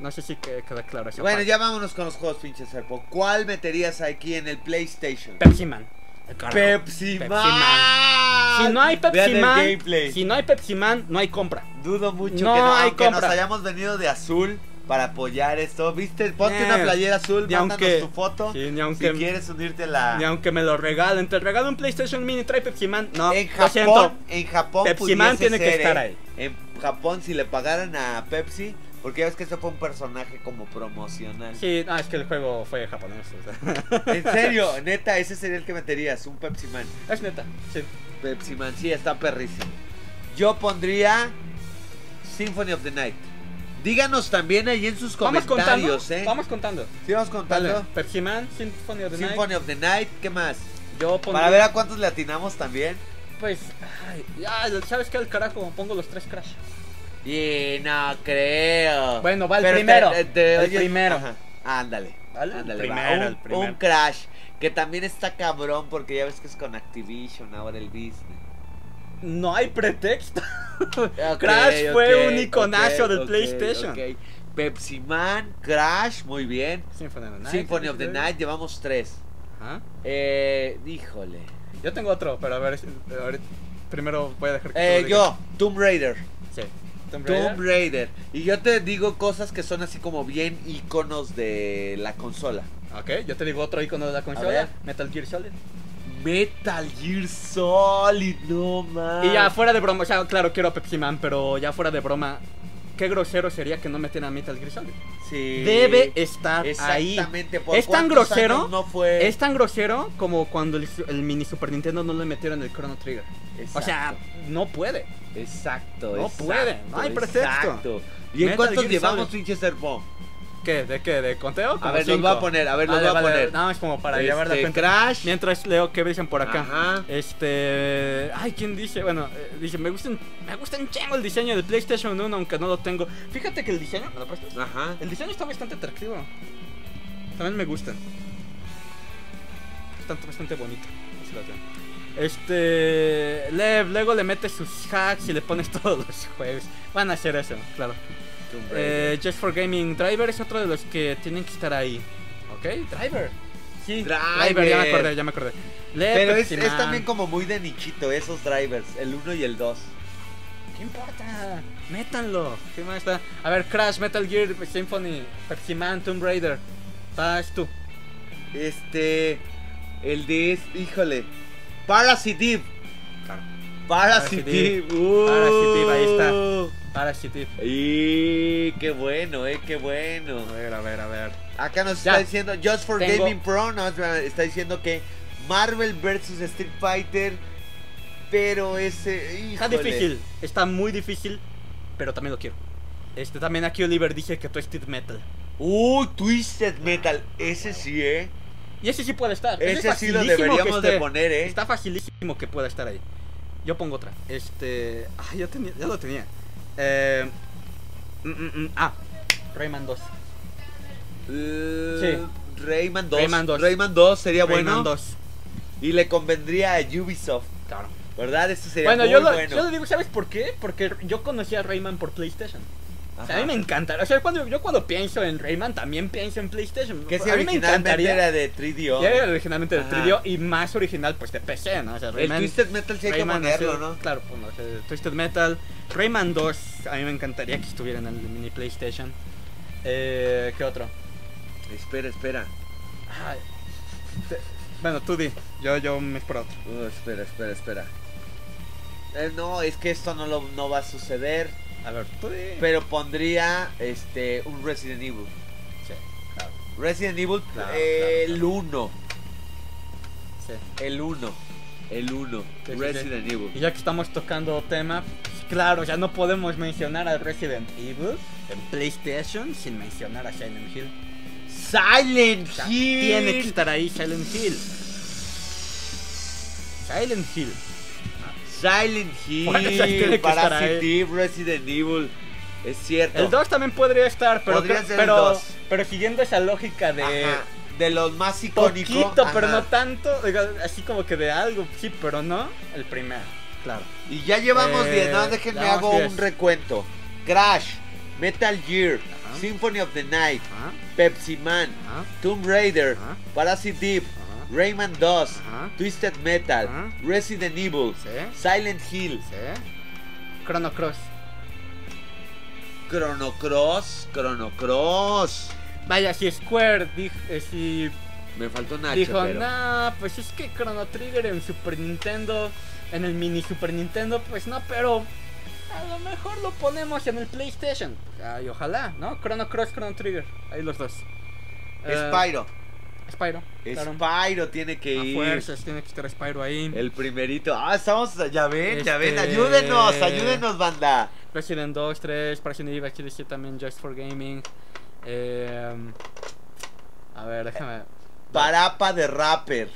Speaker 2: No sé si que- queda claro eso.
Speaker 1: Bueno, ya vámonos con los juegos, pinche Serpo. ¿Cuál meterías aquí en el PlayStation?
Speaker 2: Pepsi Man.
Speaker 1: Pepsi,
Speaker 2: Pepsi
Speaker 1: Man.
Speaker 2: Si no hay Pepsi Man, si no hay Pepsi Man, no hay compra.
Speaker 1: Dudo mucho
Speaker 2: No
Speaker 1: que no,
Speaker 2: hay compra.
Speaker 1: nos hayamos venido de azul para apoyar esto. ¿Viste? Ponte
Speaker 2: Eh,
Speaker 1: una playera azul, mándanos
Speaker 2: aunque-
Speaker 1: tu foto.
Speaker 2: sí, ni aunque-
Speaker 1: si quieres unirte a la...
Speaker 2: Ni aunque me lo regalen, te regalo un PlayStation Mini, trae Pepsi Man. No,
Speaker 1: en
Speaker 2: lo siento.
Speaker 1: Japón, en Japón
Speaker 2: Pepsi Man tiene que estar
Speaker 1: ¿eh?
Speaker 2: ahí.
Speaker 1: En Japón si le pagaran a Pepsi, porque ya ves que ese fue un personaje como promocional.
Speaker 2: Sí, no, es que el juego fue japonés. o sea. *laughs*
Speaker 1: En serio, *laughs* neta, ese sería el que meterías, un Pepsi Man.
Speaker 2: es neta, sí.
Speaker 1: Pepsi Man, sí, está perrísimo. Yo pondría Symphony of the Night. Díganos también ahí en sus
Speaker 2: Vamos contando.
Speaker 1: comentarios, ¿eh?
Speaker 2: Vamos contando.
Speaker 1: Sí, vamos contando.
Speaker 2: Pepsi Man, Symphony of the Night.
Speaker 1: Symphony of the Night, ¿qué más?
Speaker 2: Yo pondría,
Speaker 1: Para ver a cuántos le atinamos también.
Speaker 2: Pues, ay, ya, ¿sabes qué? El carajo, pongo los tres Crash.
Speaker 1: Y no creo.
Speaker 2: Bueno, va el
Speaker 1: Pero
Speaker 2: primero.
Speaker 1: te- te
Speaker 2: el primero.
Speaker 1: Ajá. Ándale.
Speaker 2: Vale,
Speaker 1: Ándale,
Speaker 2: primero,
Speaker 1: va. Un,
Speaker 2: el primero.
Speaker 1: un Crash. Que también está cabrón porque ya ves que es con Activision ahora el business.
Speaker 2: No hay pretexto. *laughs* Crash fue un iconazo
Speaker 1: ok,
Speaker 2: del PlayStation.
Speaker 1: Pepsi Man, Crash, muy bien.
Speaker 2: Symphony of the Night.
Speaker 1: Symphony of the Night, llevamos tres. Eh, híjole.
Speaker 2: Yo tengo otro, pero a ver, a ver, primero voy a dejar que
Speaker 1: Eh, yo, Tomb Raider.
Speaker 2: Sí. Tomb
Speaker 1: Tomb Raider. Y yo te digo cosas que son así como bien iconos de la consola.
Speaker 2: Ok, yo te digo otro icono de la consola, Metal Gear Solid.
Speaker 1: Metal Gear Solid, no más.
Speaker 2: Y ya fuera de broma, o sea, claro, quiero a Pepsi Man, pero ya fuera de broma, qué grosero sería que no metieran a Metal Gear Solid.
Speaker 1: Sí.
Speaker 2: Debe estar ahí.
Speaker 1: Exactamente. ¿por
Speaker 2: Es tan
Speaker 1: cuántos
Speaker 2: grosero,
Speaker 1: años No fue.
Speaker 2: Es tan grosero como cuando el, el mini Super Nintendo no le metieron el Chrono Trigger. O sea,
Speaker 1: Exacto.
Speaker 2: no puede.
Speaker 1: Exacto.
Speaker 2: No
Speaker 1: exacto,
Speaker 2: puede, no hay pretexto.
Speaker 1: ¿Y en
Speaker 2: Metal
Speaker 1: cuántos
Speaker 2: Gear
Speaker 1: llevamos
Speaker 2: Solid.
Speaker 1: pinche Serpo?
Speaker 2: ¿Qué? ¿De qué? ¿De conteo?
Speaker 1: A ver, los voy a poner, a ver, los
Speaker 2: Vale,
Speaker 1: voy a
Speaker 2: vale,
Speaker 1: poner.
Speaker 2: Nada más como para
Speaker 1: Este,
Speaker 2: llevar la cuenta.
Speaker 1: Crash.
Speaker 2: Mientras leo que dicen por acá.
Speaker 1: Ajá.
Speaker 2: Este. Ay, ¿quién dice? Bueno, eh, dice: Me gustan, me gusta un chingo el diseño del PlayStation 1, aunque no lo tengo. Fíjate que el diseño. ¿Me lo prestas?
Speaker 1: Ajá.
Speaker 2: El diseño está bastante atractivo. También me gustan. Está bastante bonito. Así lo tengo. Este. Lev, luego le metes sus hacks y le pones *laughs* todos los juegos. Van a hacer eso, claro. Eh, Just for Gaming Driver es otro de los que tienen que estar ahí. ¿Ok? Driver. Sí,
Speaker 1: Driver.
Speaker 2: ya me acordé, ya me acordé.
Speaker 1: Pero es, también como muy de nichito esos drivers, el 1 y el 2.
Speaker 2: ¿Qué importa? Métanlo. ¿Qué más está? A ver, Crash, Metal Gear, Symphony, Pepsi Man, Tomb Raider. Vas tú.
Speaker 1: Este. El de. Híjole. Parasite. Eve. Uh.
Speaker 2: Parasite Eve, ahí está. Parasite.
Speaker 1: Y qué bueno, eh, qué bueno.
Speaker 2: A ver, a ver, a ver.
Speaker 1: Acá nos
Speaker 2: Ya.
Speaker 1: está diciendo Just for
Speaker 2: Tengo-
Speaker 1: Gaming Pro, no, está diciendo que Marvel vs Street Fighter, pero ese,
Speaker 2: Está difícil. Está muy difícil. Pero también lo quiero. Este también aquí Oliver dice que Twisted Metal.
Speaker 1: Uy, Twisted Metal, ese sí, eh.
Speaker 2: Y ese sí puede estar.
Speaker 1: Ese
Speaker 2: es
Speaker 1: sí lo deberíamos de poner, eh.
Speaker 2: Está facilísimo que pueda estar ahí. Yo pongo otra. Este. Ah, ya, tenía, ya lo tenía. Eh, mm, mm, mm, ah, Rayman 2.
Speaker 1: Eh, Rayman 2.
Speaker 2: Rayman 2.
Speaker 1: Rayman 2 sería
Speaker 2: Rayman
Speaker 1: bueno.
Speaker 2: 2.
Speaker 1: Y le convendría a Ubisoft,
Speaker 2: Claro.
Speaker 1: ¿verdad? Eso sería
Speaker 2: Bueno,
Speaker 1: muy
Speaker 2: yo lo,
Speaker 1: bueno.
Speaker 2: yo lo digo, ¿sabes por qué? Porque yo conocí a Rayman por PlayStation. O sea, a mí me encanta. O sea, cuando, yo cuando pienso en Rayman también pienso en PlayStation.
Speaker 1: Que si
Speaker 2: a mí me encantaría.
Speaker 1: era de 3DO.
Speaker 2: Ya era originalmente de
Speaker 1: Ajá.
Speaker 2: 3DO y más original pues de PC, ¿no? O sea,
Speaker 1: El
Speaker 2: Rayman,
Speaker 1: Twisted Metal sí hay que
Speaker 2: Rayman
Speaker 1: ponerlo,
Speaker 2: así-
Speaker 1: ¿no?
Speaker 2: Claro, pues, no, o sea, Twisted Metal. Rayman 2, a mí me encantaría que estuviera en el mini PlayStation. Eh, ¿Qué otro?
Speaker 1: Espera, espera.
Speaker 2: Ay, te- bueno, tú di, yo, yo me espero otro.
Speaker 1: Uh, espera, espera, espera. Eh, no, es que esto no, lo, no va a suceder.
Speaker 2: A ver, tú di.
Speaker 1: Pero pondría este un Resident Evil.
Speaker 2: Sí, claro,
Speaker 1: Resident Evil,
Speaker 2: Claro,
Speaker 1: eh,
Speaker 2: claro,
Speaker 1: el 1.
Speaker 2: sí.
Speaker 1: El 1. El 1.
Speaker 2: Sí, sí,
Speaker 1: Resident
Speaker 2: Y
Speaker 1: Evil.
Speaker 2: ya que estamos tocando tema, pues, claro, ya no podemos mencionar a Resident Evil en PlayStation sin mencionar a Silent Hill.
Speaker 1: Silent
Speaker 2: O sea,
Speaker 1: Hill.
Speaker 2: Tiene que estar ahí Silent Hill. Silent Hill.
Speaker 1: Silent
Speaker 2: Bueno,
Speaker 1: Hill.
Speaker 2: estar.
Speaker 1: Eve, Resident Evil. Es cierto.
Speaker 2: El 2 también podría estar, pero,
Speaker 1: Podría
Speaker 2: creo-
Speaker 1: ser el
Speaker 2: pero,
Speaker 1: 2.
Speaker 2: pero siguiendo esa lógica de
Speaker 1: Ajá, De los más icónicos.
Speaker 2: poquito, pero no tanto, así como que de algo, sí, pero no, el primero, claro.
Speaker 1: Y ya llevamos
Speaker 2: Eh,
Speaker 1: 10, no, déjenme hago
Speaker 2: 10.
Speaker 1: un recuento. Crash, Metal Gear,
Speaker 2: Ajá.
Speaker 1: Symphony of the Night, Pepsi Man, Tomb Raider. Parasite
Speaker 2: ajá,
Speaker 1: Rayman 2,
Speaker 2: Ajá.
Speaker 1: Twisted Metal,
Speaker 2: Ajá.
Speaker 1: Resident Evil,
Speaker 2: sí,
Speaker 1: Silent Hill,
Speaker 2: sí. Chrono Cross.
Speaker 1: Chrono Cross, Chrono Cross.
Speaker 2: Vaya, si Square dijo, eh, si
Speaker 1: Me faltó Nacho,
Speaker 2: dijo,
Speaker 1: pero...
Speaker 2: nah, pues es que Chrono Trigger en Super Nintendo, en el mini Super Nintendo, pues no, pero a lo mejor lo ponemos en el PlayStation. Ay, ojalá, ¿no? Chrono Cross, Chrono Trigger, ahí los dos. Eh,
Speaker 1: Spyro.
Speaker 2: Spyro. claro.
Speaker 1: Spyro tiene que
Speaker 2: A
Speaker 1: ir.
Speaker 2: fuerzas, tiene que estar Spyro ahí.
Speaker 1: El primerito. Ah, estamos. Ya ven, ya ven.
Speaker 2: Este-
Speaker 1: Ayúdenos, ayúdenos, banda.
Speaker 2: Resident 2, 3, Resident Evil, aquí decía también Just for Gaming. Eh, a ver, déjame.
Speaker 1: Parapa de rapper.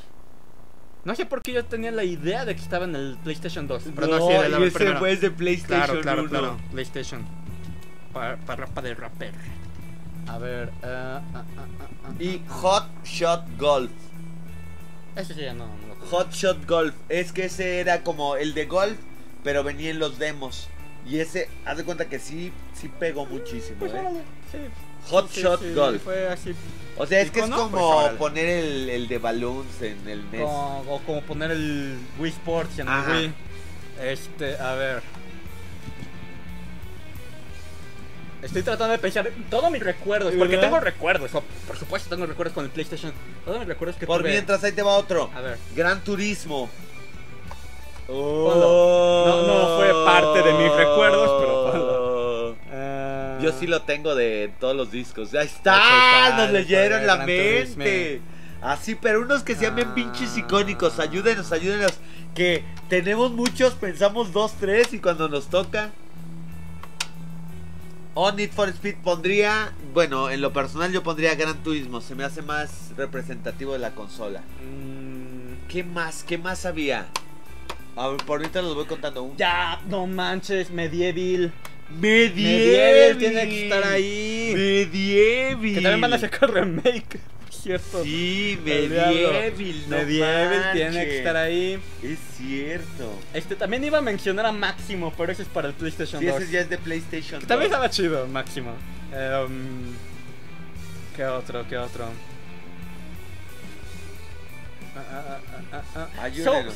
Speaker 2: No sé por qué yo tenía la idea de que estaba en el PlayStation 2. Pero no,
Speaker 1: no,
Speaker 2: sí, de
Speaker 1: ese fue de PlayStation
Speaker 2: Claro, claro,
Speaker 1: 1.
Speaker 2: claro. PlayStation. Para, para, para de rapper. A ver. ah,
Speaker 1: Y. Hot Shot Golf.
Speaker 2: Ese sí ya no, no lo.
Speaker 1: Hot Shot Golf. Es que ese era como el de golf, pero venía en los demos. Y ese, haz de cuenta que sí, sí pegó muchísimo,
Speaker 2: Pues
Speaker 1: ¿eh?
Speaker 2: sí.
Speaker 1: Hot
Speaker 2: Sí,
Speaker 1: Shot
Speaker 2: sí,
Speaker 1: Golf.
Speaker 2: Fue así.
Speaker 1: O sea, es que es como
Speaker 2: pues,
Speaker 1: poner el, el de Balloons en el NES.
Speaker 2: Como, o como poner el Wii Sports en el Wii. Este, a ver. Estoy tratando de pensar todos mis recuerdos, porque
Speaker 1: ¿Verdad?
Speaker 2: tengo recuerdos, o, por supuesto tengo recuerdos con el PlayStation. Todos mis recuerdos que
Speaker 1: Por
Speaker 2: tuve.
Speaker 1: mientras, ahí te va otro.
Speaker 2: A ver.
Speaker 1: Gran Turismo.
Speaker 2: No, no fue parte de mis recuerdos, pero ponlo. Ah,
Speaker 1: Yo sí lo tengo de todos los discos. Ahí está, nos leyeron la
Speaker 2: Gran
Speaker 1: mente. Así, pero unos que sean bien
Speaker 2: Ah.
Speaker 1: pinches icónicos. Ayúdenos, ayúdenos. Que tenemos muchos, pensamos dos, tres y cuando nos toca. O Need for Speed pondría, bueno, en lo personal yo pondría Gran Turismo. Se me hace más representativo de la consola.
Speaker 2: mm,
Speaker 1: ¿Qué más? ¿Qué más había? A ver, por ahorita los voy contando. Un...
Speaker 2: ya, no manches, Medieval.
Speaker 1: Medieval.
Speaker 2: Medieval tiene que estar ahí.
Speaker 1: Medieval.
Speaker 2: Que también van a sacar remake, cierto.
Speaker 1: Sí. Medieval. no
Speaker 2: Medieval tiene
Speaker 1: manches.
Speaker 2: que estar ahí.
Speaker 1: Es cierto.
Speaker 2: Este también iba a mencionar a Máximo, pero ese es para el PlayStation
Speaker 1: Sí,
Speaker 2: 2.
Speaker 1: ese ya es de PlayStation.
Speaker 2: Que también
Speaker 1: 2.
Speaker 2: estaba chido, Máximo. Em, ¿Qué otro? ¿Qué otro?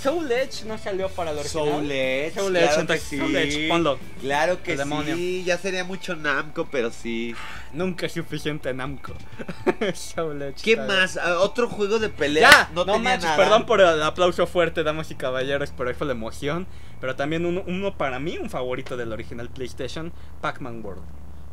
Speaker 2: Soul, Edge no salió para el original.
Speaker 1: Soul Edge,
Speaker 2: Soul
Speaker 1: claro
Speaker 2: Edge,
Speaker 1: que
Speaker 2: entonces,
Speaker 1: sí.
Speaker 2: Soul Edge, ponlo.
Speaker 1: Claro que
Speaker 2: El demonio.
Speaker 1: sí, ya sería mucho Namco, pero sí.
Speaker 2: Nunca es suficiente Namco. *laughs* Soul Edge.
Speaker 1: ¿Qué más? Ah, Otro juego de pelea.
Speaker 2: Ya,
Speaker 1: no,
Speaker 2: no,
Speaker 1: tenía
Speaker 2: manches,
Speaker 1: nada.
Speaker 2: perdón por el aplauso fuerte, damas y caballeros, pero ahí fue la emoción. Pero también uno, uno para mí, un favorito del original PlayStation, Pac-Man World.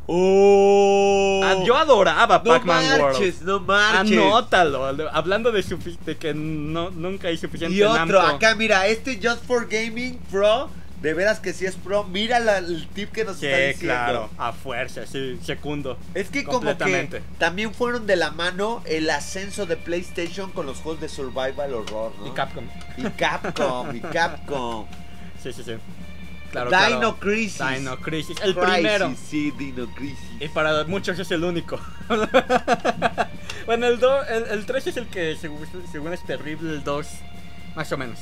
Speaker 1: ¡Oh!
Speaker 2: Ah, yo adoraba
Speaker 1: no
Speaker 2: Pac-Man World.
Speaker 1: no marches.
Speaker 2: Anótalo, hablando de, de que no, nunca hay suficiente
Speaker 1: Y otro,
Speaker 2: Namco.
Speaker 1: acá mira, este Just for Gaming Pro, de veras que sí es pro. Mira la- el tip que nos está
Speaker 2: Sí,
Speaker 1: diciendo.
Speaker 2: claro, a fuerza, sí, segundo.
Speaker 1: Es que como que también fueron de la mano el ascenso de PlayStation con los juegos de survival horror, ¿no?
Speaker 2: Y Capcom.
Speaker 1: Y Capcom, y *laughs* Capcom.
Speaker 2: Sí, sí, sí. Claro,
Speaker 1: Dino
Speaker 2: claro.
Speaker 1: Crisis.
Speaker 2: Dino Crisis, el
Speaker 1: Crisis,
Speaker 2: primero.
Speaker 1: Sí, Dino Crisis.
Speaker 2: Y para muchos es el único. *laughs* bueno, el, do- el, el 3 es el que según, según es terrible, el 2 más o menos.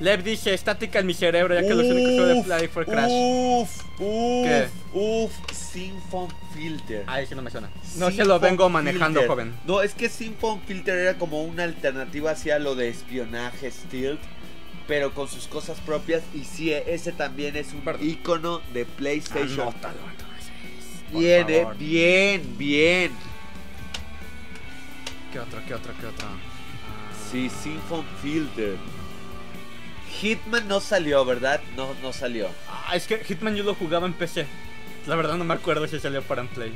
Speaker 2: Lev dice estática en mi cerebro ya que los únicos juegos de Play fue Crash.
Speaker 1: Uf, uf,
Speaker 2: ¿Qué?
Speaker 1: uf, Symphon Filter.
Speaker 2: Ahí sí no me suena. No se lo vengo manejando,
Speaker 1: Filter.
Speaker 2: joven.
Speaker 1: No, es que Symphon Filter era como una alternativa hacia lo de espionaje stealth, pero con sus cosas propias. Y sí, ese también es un
Speaker 2: Perdón.
Speaker 1: icono de PlayStation.
Speaker 2: Anótalo, entonces,
Speaker 1: Bien, eh, bien, bien.
Speaker 2: ¿Qué otro, qué otro, qué otro? Ah,
Speaker 1: Sí, Symphon Filter. Hitman no salió, ¿verdad? No, no salió.
Speaker 2: Ah, es que Hitman yo lo jugaba en PC. La verdad no me acuerdo si salió para en Play.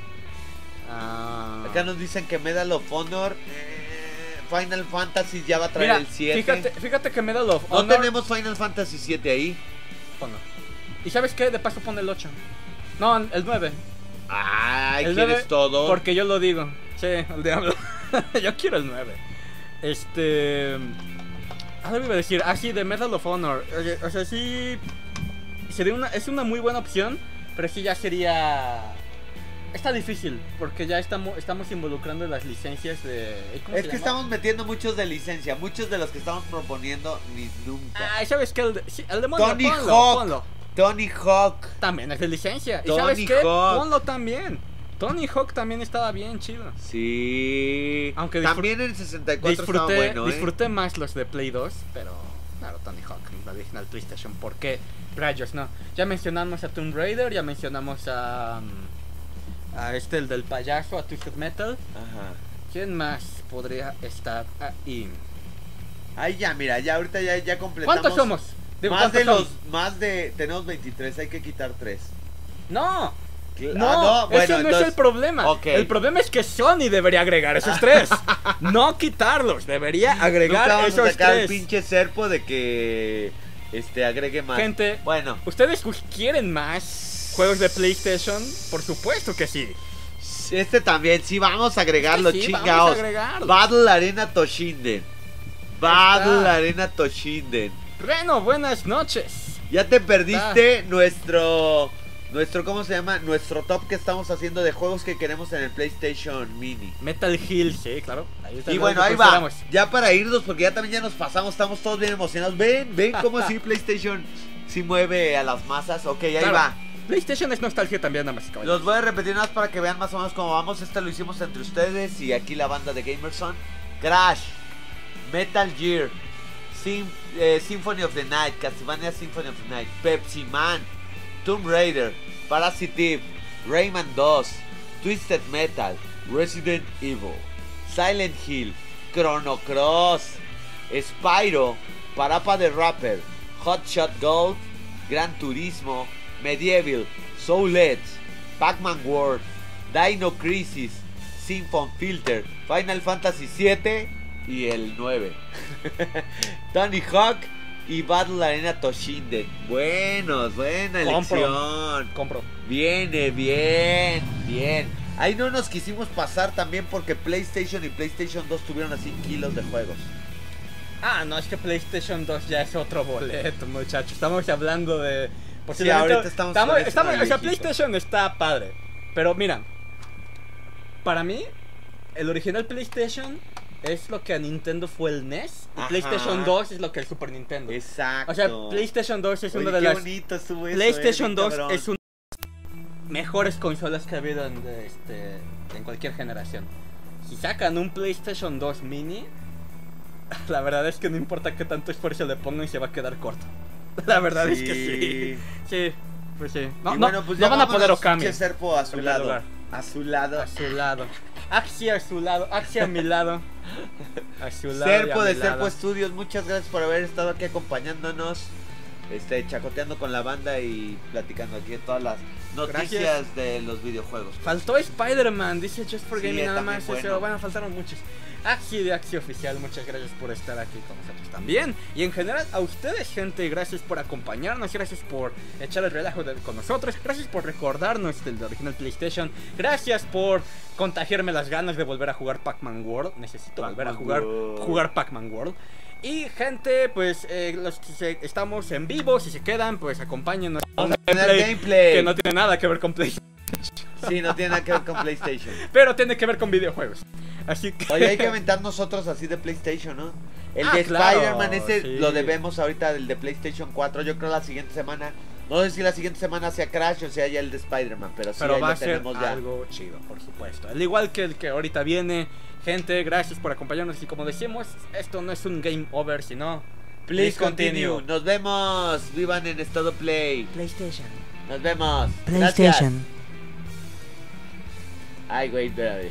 Speaker 2: Ah.
Speaker 1: Acá nos dicen que Medal of Honor, eh, Final Fantasy ya va a traer
Speaker 2: Mira,
Speaker 1: el 7.
Speaker 2: fíjate, fíjate que Medal of
Speaker 1: no
Speaker 2: Honor...
Speaker 1: tenemos Final Fantasy 7 ahí.
Speaker 2: Ponlo. ¿Y sabes qué? De paso pone el 8. No, el 9.
Speaker 1: Ay,
Speaker 2: el
Speaker 1: ¿quieres
Speaker 2: 9,
Speaker 1: todo?
Speaker 2: Porque yo lo digo. Sí, el diablo. *laughs* yo quiero el 9. Este. Algo iba a decir. Ah, sí, de Medal of Honor. O sea, sí. Sería una, es una muy buena opción. Pero sí ya sería. Está difícil. Porque ya estamos, estamos involucrando las licencias de. ¿cómo
Speaker 1: Es
Speaker 2: se
Speaker 1: que
Speaker 2: llama?
Speaker 1: estamos metiendo muchos de licencia. Muchos de los que estamos proponiendo ni nunca.
Speaker 2: Ah, ¿sabes qué? El, de, el demonio,
Speaker 1: Tony
Speaker 2: ponlo,
Speaker 1: Hawk.
Speaker 2: ponlo.
Speaker 1: Tony Hawk.
Speaker 2: También es de licencia. ¿Y sabes qué?
Speaker 1: Hawk.
Speaker 2: Ponlo también. Tony Hawk también estaba bien chido.
Speaker 1: Sí.
Speaker 2: Aunque
Speaker 1: También en el 64 estaba
Speaker 2: Disfruté,
Speaker 1: bueno, ¿eh?
Speaker 2: disfruté más los de Play 2, pero claro, Tony Hawk, la original PlayStation. ¿Por qué? Rayos, no. Ya mencionamos a Tomb Raider, ya mencionamos a, mm, a este, el del payaso, a Twisted Metal.
Speaker 1: Ajá.
Speaker 2: ¿Quién más podría estar ahí?
Speaker 1: Ahí ya, mira, ya ahorita ya, ya completamos.
Speaker 2: ¿Cuántos somos? Digo,
Speaker 1: Más
Speaker 2: ¿cuántos
Speaker 1: de los,
Speaker 2: somos?
Speaker 1: más de, tenemos 23, hay que quitar 3.
Speaker 2: No, no,
Speaker 1: ah,
Speaker 2: ese no es el problema. El problema es que Sony debería agregar esos tres. *laughs* no quitarlos, debería agregar
Speaker 1: Nunca vamos a
Speaker 2: esos
Speaker 1: sacar el
Speaker 2: tres.
Speaker 1: pinche serpo de que este agregue más.
Speaker 2: Gente,
Speaker 1: Bueno,
Speaker 2: ¿Ustedes quieren más juegos de PlayStation? Por supuesto que sí.
Speaker 1: este también, sí, vamos a agregarlo,
Speaker 2: Sí, vamos a
Speaker 1: chingaos.
Speaker 2: agregarlo.
Speaker 1: Battle Arena Toshinden. Battle
Speaker 2: está.
Speaker 1: Arena Toshinden.
Speaker 2: Reno, buenas noches.
Speaker 1: Ya te perdiste nuestro. Nuestro, ¿cómo se llama? Nuestro top que estamos haciendo de juegos que queremos en el PlayStation Mini.
Speaker 2: Metal Hill, sí, claro. Ahí está,
Speaker 1: Y bueno, ahí va. Ya para irnos, porque ya también ya nos pasamos, estamos todos bien emocionados. Ven, ven cómo *laughs* así PlayStation sí mueve a las masas. Ok, ahí
Speaker 2: Claro.
Speaker 1: va.
Speaker 2: PlayStation es nostalgia también, nada más.
Speaker 1: Los voy a repetir más para que vean más o menos cómo vamos. Este lo hicimos entre ustedes y aquí la banda de Gamerson. Crash, Metal Gear, Sym- eh, Symphony of the Night, Castlevania Symphony of the Night, Pepsi Man, Tomb Raider, Parasite Eve, Rayman 2, Twisted Metal, Resident Evil, Silent Hill, Chrono Cross, Spyro, Parapa the Rapper, Hot Shot Gold, Gran Turismo, Medieval, Soul Edge, Pac-Man World, Dino Crisis, Symphon Filter, Final Fantasy 7 y el 9. *laughs* Tony Hawk y Battle Arena Toshinden. Buenos, buena
Speaker 2: Compro.
Speaker 1: elección.
Speaker 2: Compro.
Speaker 1: Viene, bien, bien. Ahí no nos quisimos pasar también porque PlayStation y PlayStation 2 tuvieron así kilos de juegos.
Speaker 2: Ah, no, es que PlayStation 2 ya es otro boleto, muchachos. Estamos hablando de.
Speaker 1: Sí, ahorita estamos
Speaker 2: O sea. PlayStation está padre. Pero mira, para mí, el original PlayStation es lo que a Nintendo fue el NES. Y
Speaker 1: Ajá.
Speaker 2: PlayStation 2 es lo que el Super Nintendo.
Speaker 1: Exacto.
Speaker 2: O sea, PlayStation 2 es
Speaker 1: Oye,
Speaker 2: una de las.
Speaker 1: eso,
Speaker 2: PlayStation
Speaker 1: eh,
Speaker 2: 2
Speaker 1: cabrón.
Speaker 2: es una de las mejores consolas que ha habido en, este, en cualquier generación. Si sacan un PlayStation 2 mini, *laughs* la verdad es que no importa qué tanto esfuerzo le pongan, se va a quedar corto. *laughs* La verdad es que sí. Sí, pues sí. No,
Speaker 1: bueno, pues
Speaker 2: no
Speaker 1: ya
Speaker 2: van a
Speaker 1: vámonos,
Speaker 2: Okami.
Speaker 1: Serpo a su lado.
Speaker 2: lugar.
Speaker 1: A su lado.
Speaker 2: A su lado. Axi a su lado. Axi a mi lado. *laughs* A su lado.
Speaker 1: Serpo de Serpo. Studios, muchas gracias por haber estado aquí acompañándonos. Este, chacoteando con la banda y platicando aquí de todas las noticias
Speaker 2: Gracias.
Speaker 1: de los videojuegos.
Speaker 2: Faltó Spider-Man, dice Just for
Speaker 1: Sí,
Speaker 2: Gaming nada
Speaker 1: también
Speaker 2: más.
Speaker 1: bueno.
Speaker 2: Eso, bueno, faltaron muchos. Axi de Axi Oficial, muchas gracias por estar aquí con nosotros también. Y en general, a ustedes, gente, gracias por acompañarnos, gracias por echar el relajo de- con nosotros, gracias por recordarnos del original PlayStation, gracias por contagiarme las ganas de volver a jugar Pac-Man World. Necesito volver a jugar,
Speaker 1: World.
Speaker 2: jugar Pac-Man World. Y gente, pues eh, los que se- estamos en vivo, si se quedan, pues acompáñenos.
Speaker 1: Vamos a tener
Speaker 2: gameplay
Speaker 1: gameplay.
Speaker 2: que no tiene nada que ver con PlayStation.
Speaker 1: Sí, no tiene nada que ver con PlayStation. *laughs*
Speaker 2: Pero tiene que ver con videojuegos. Así que.
Speaker 1: Oye, hay que aventarnos otros así de PlayStation, ¿no? El
Speaker 2: Ah,
Speaker 1: de
Speaker 2: claro,
Speaker 1: Spider-Man, ese
Speaker 2: sí.
Speaker 1: lo debemos ahorita del de PlayStation 4. Yo creo la siguiente semana. No sé si la siguiente semana sea Crash o sea ya el de Spider-Man, pero sí
Speaker 2: pero
Speaker 1: ahí
Speaker 2: va
Speaker 1: lo
Speaker 2: tenemos ser
Speaker 1: ya.
Speaker 2: algo chido, por supuesto. Al igual que el que ahorita viene, gente, gracias por acompañarnos y como decimos, esto no es un game over, sino
Speaker 1: please, continue. Nos vemos. Vivan en estado play.
Speaker 2: PlayStation.
Speaker 1: Nos vemos.
Speaker 3: PlayStation.
Speaker 1: Gracias. Ay, güey, espérame.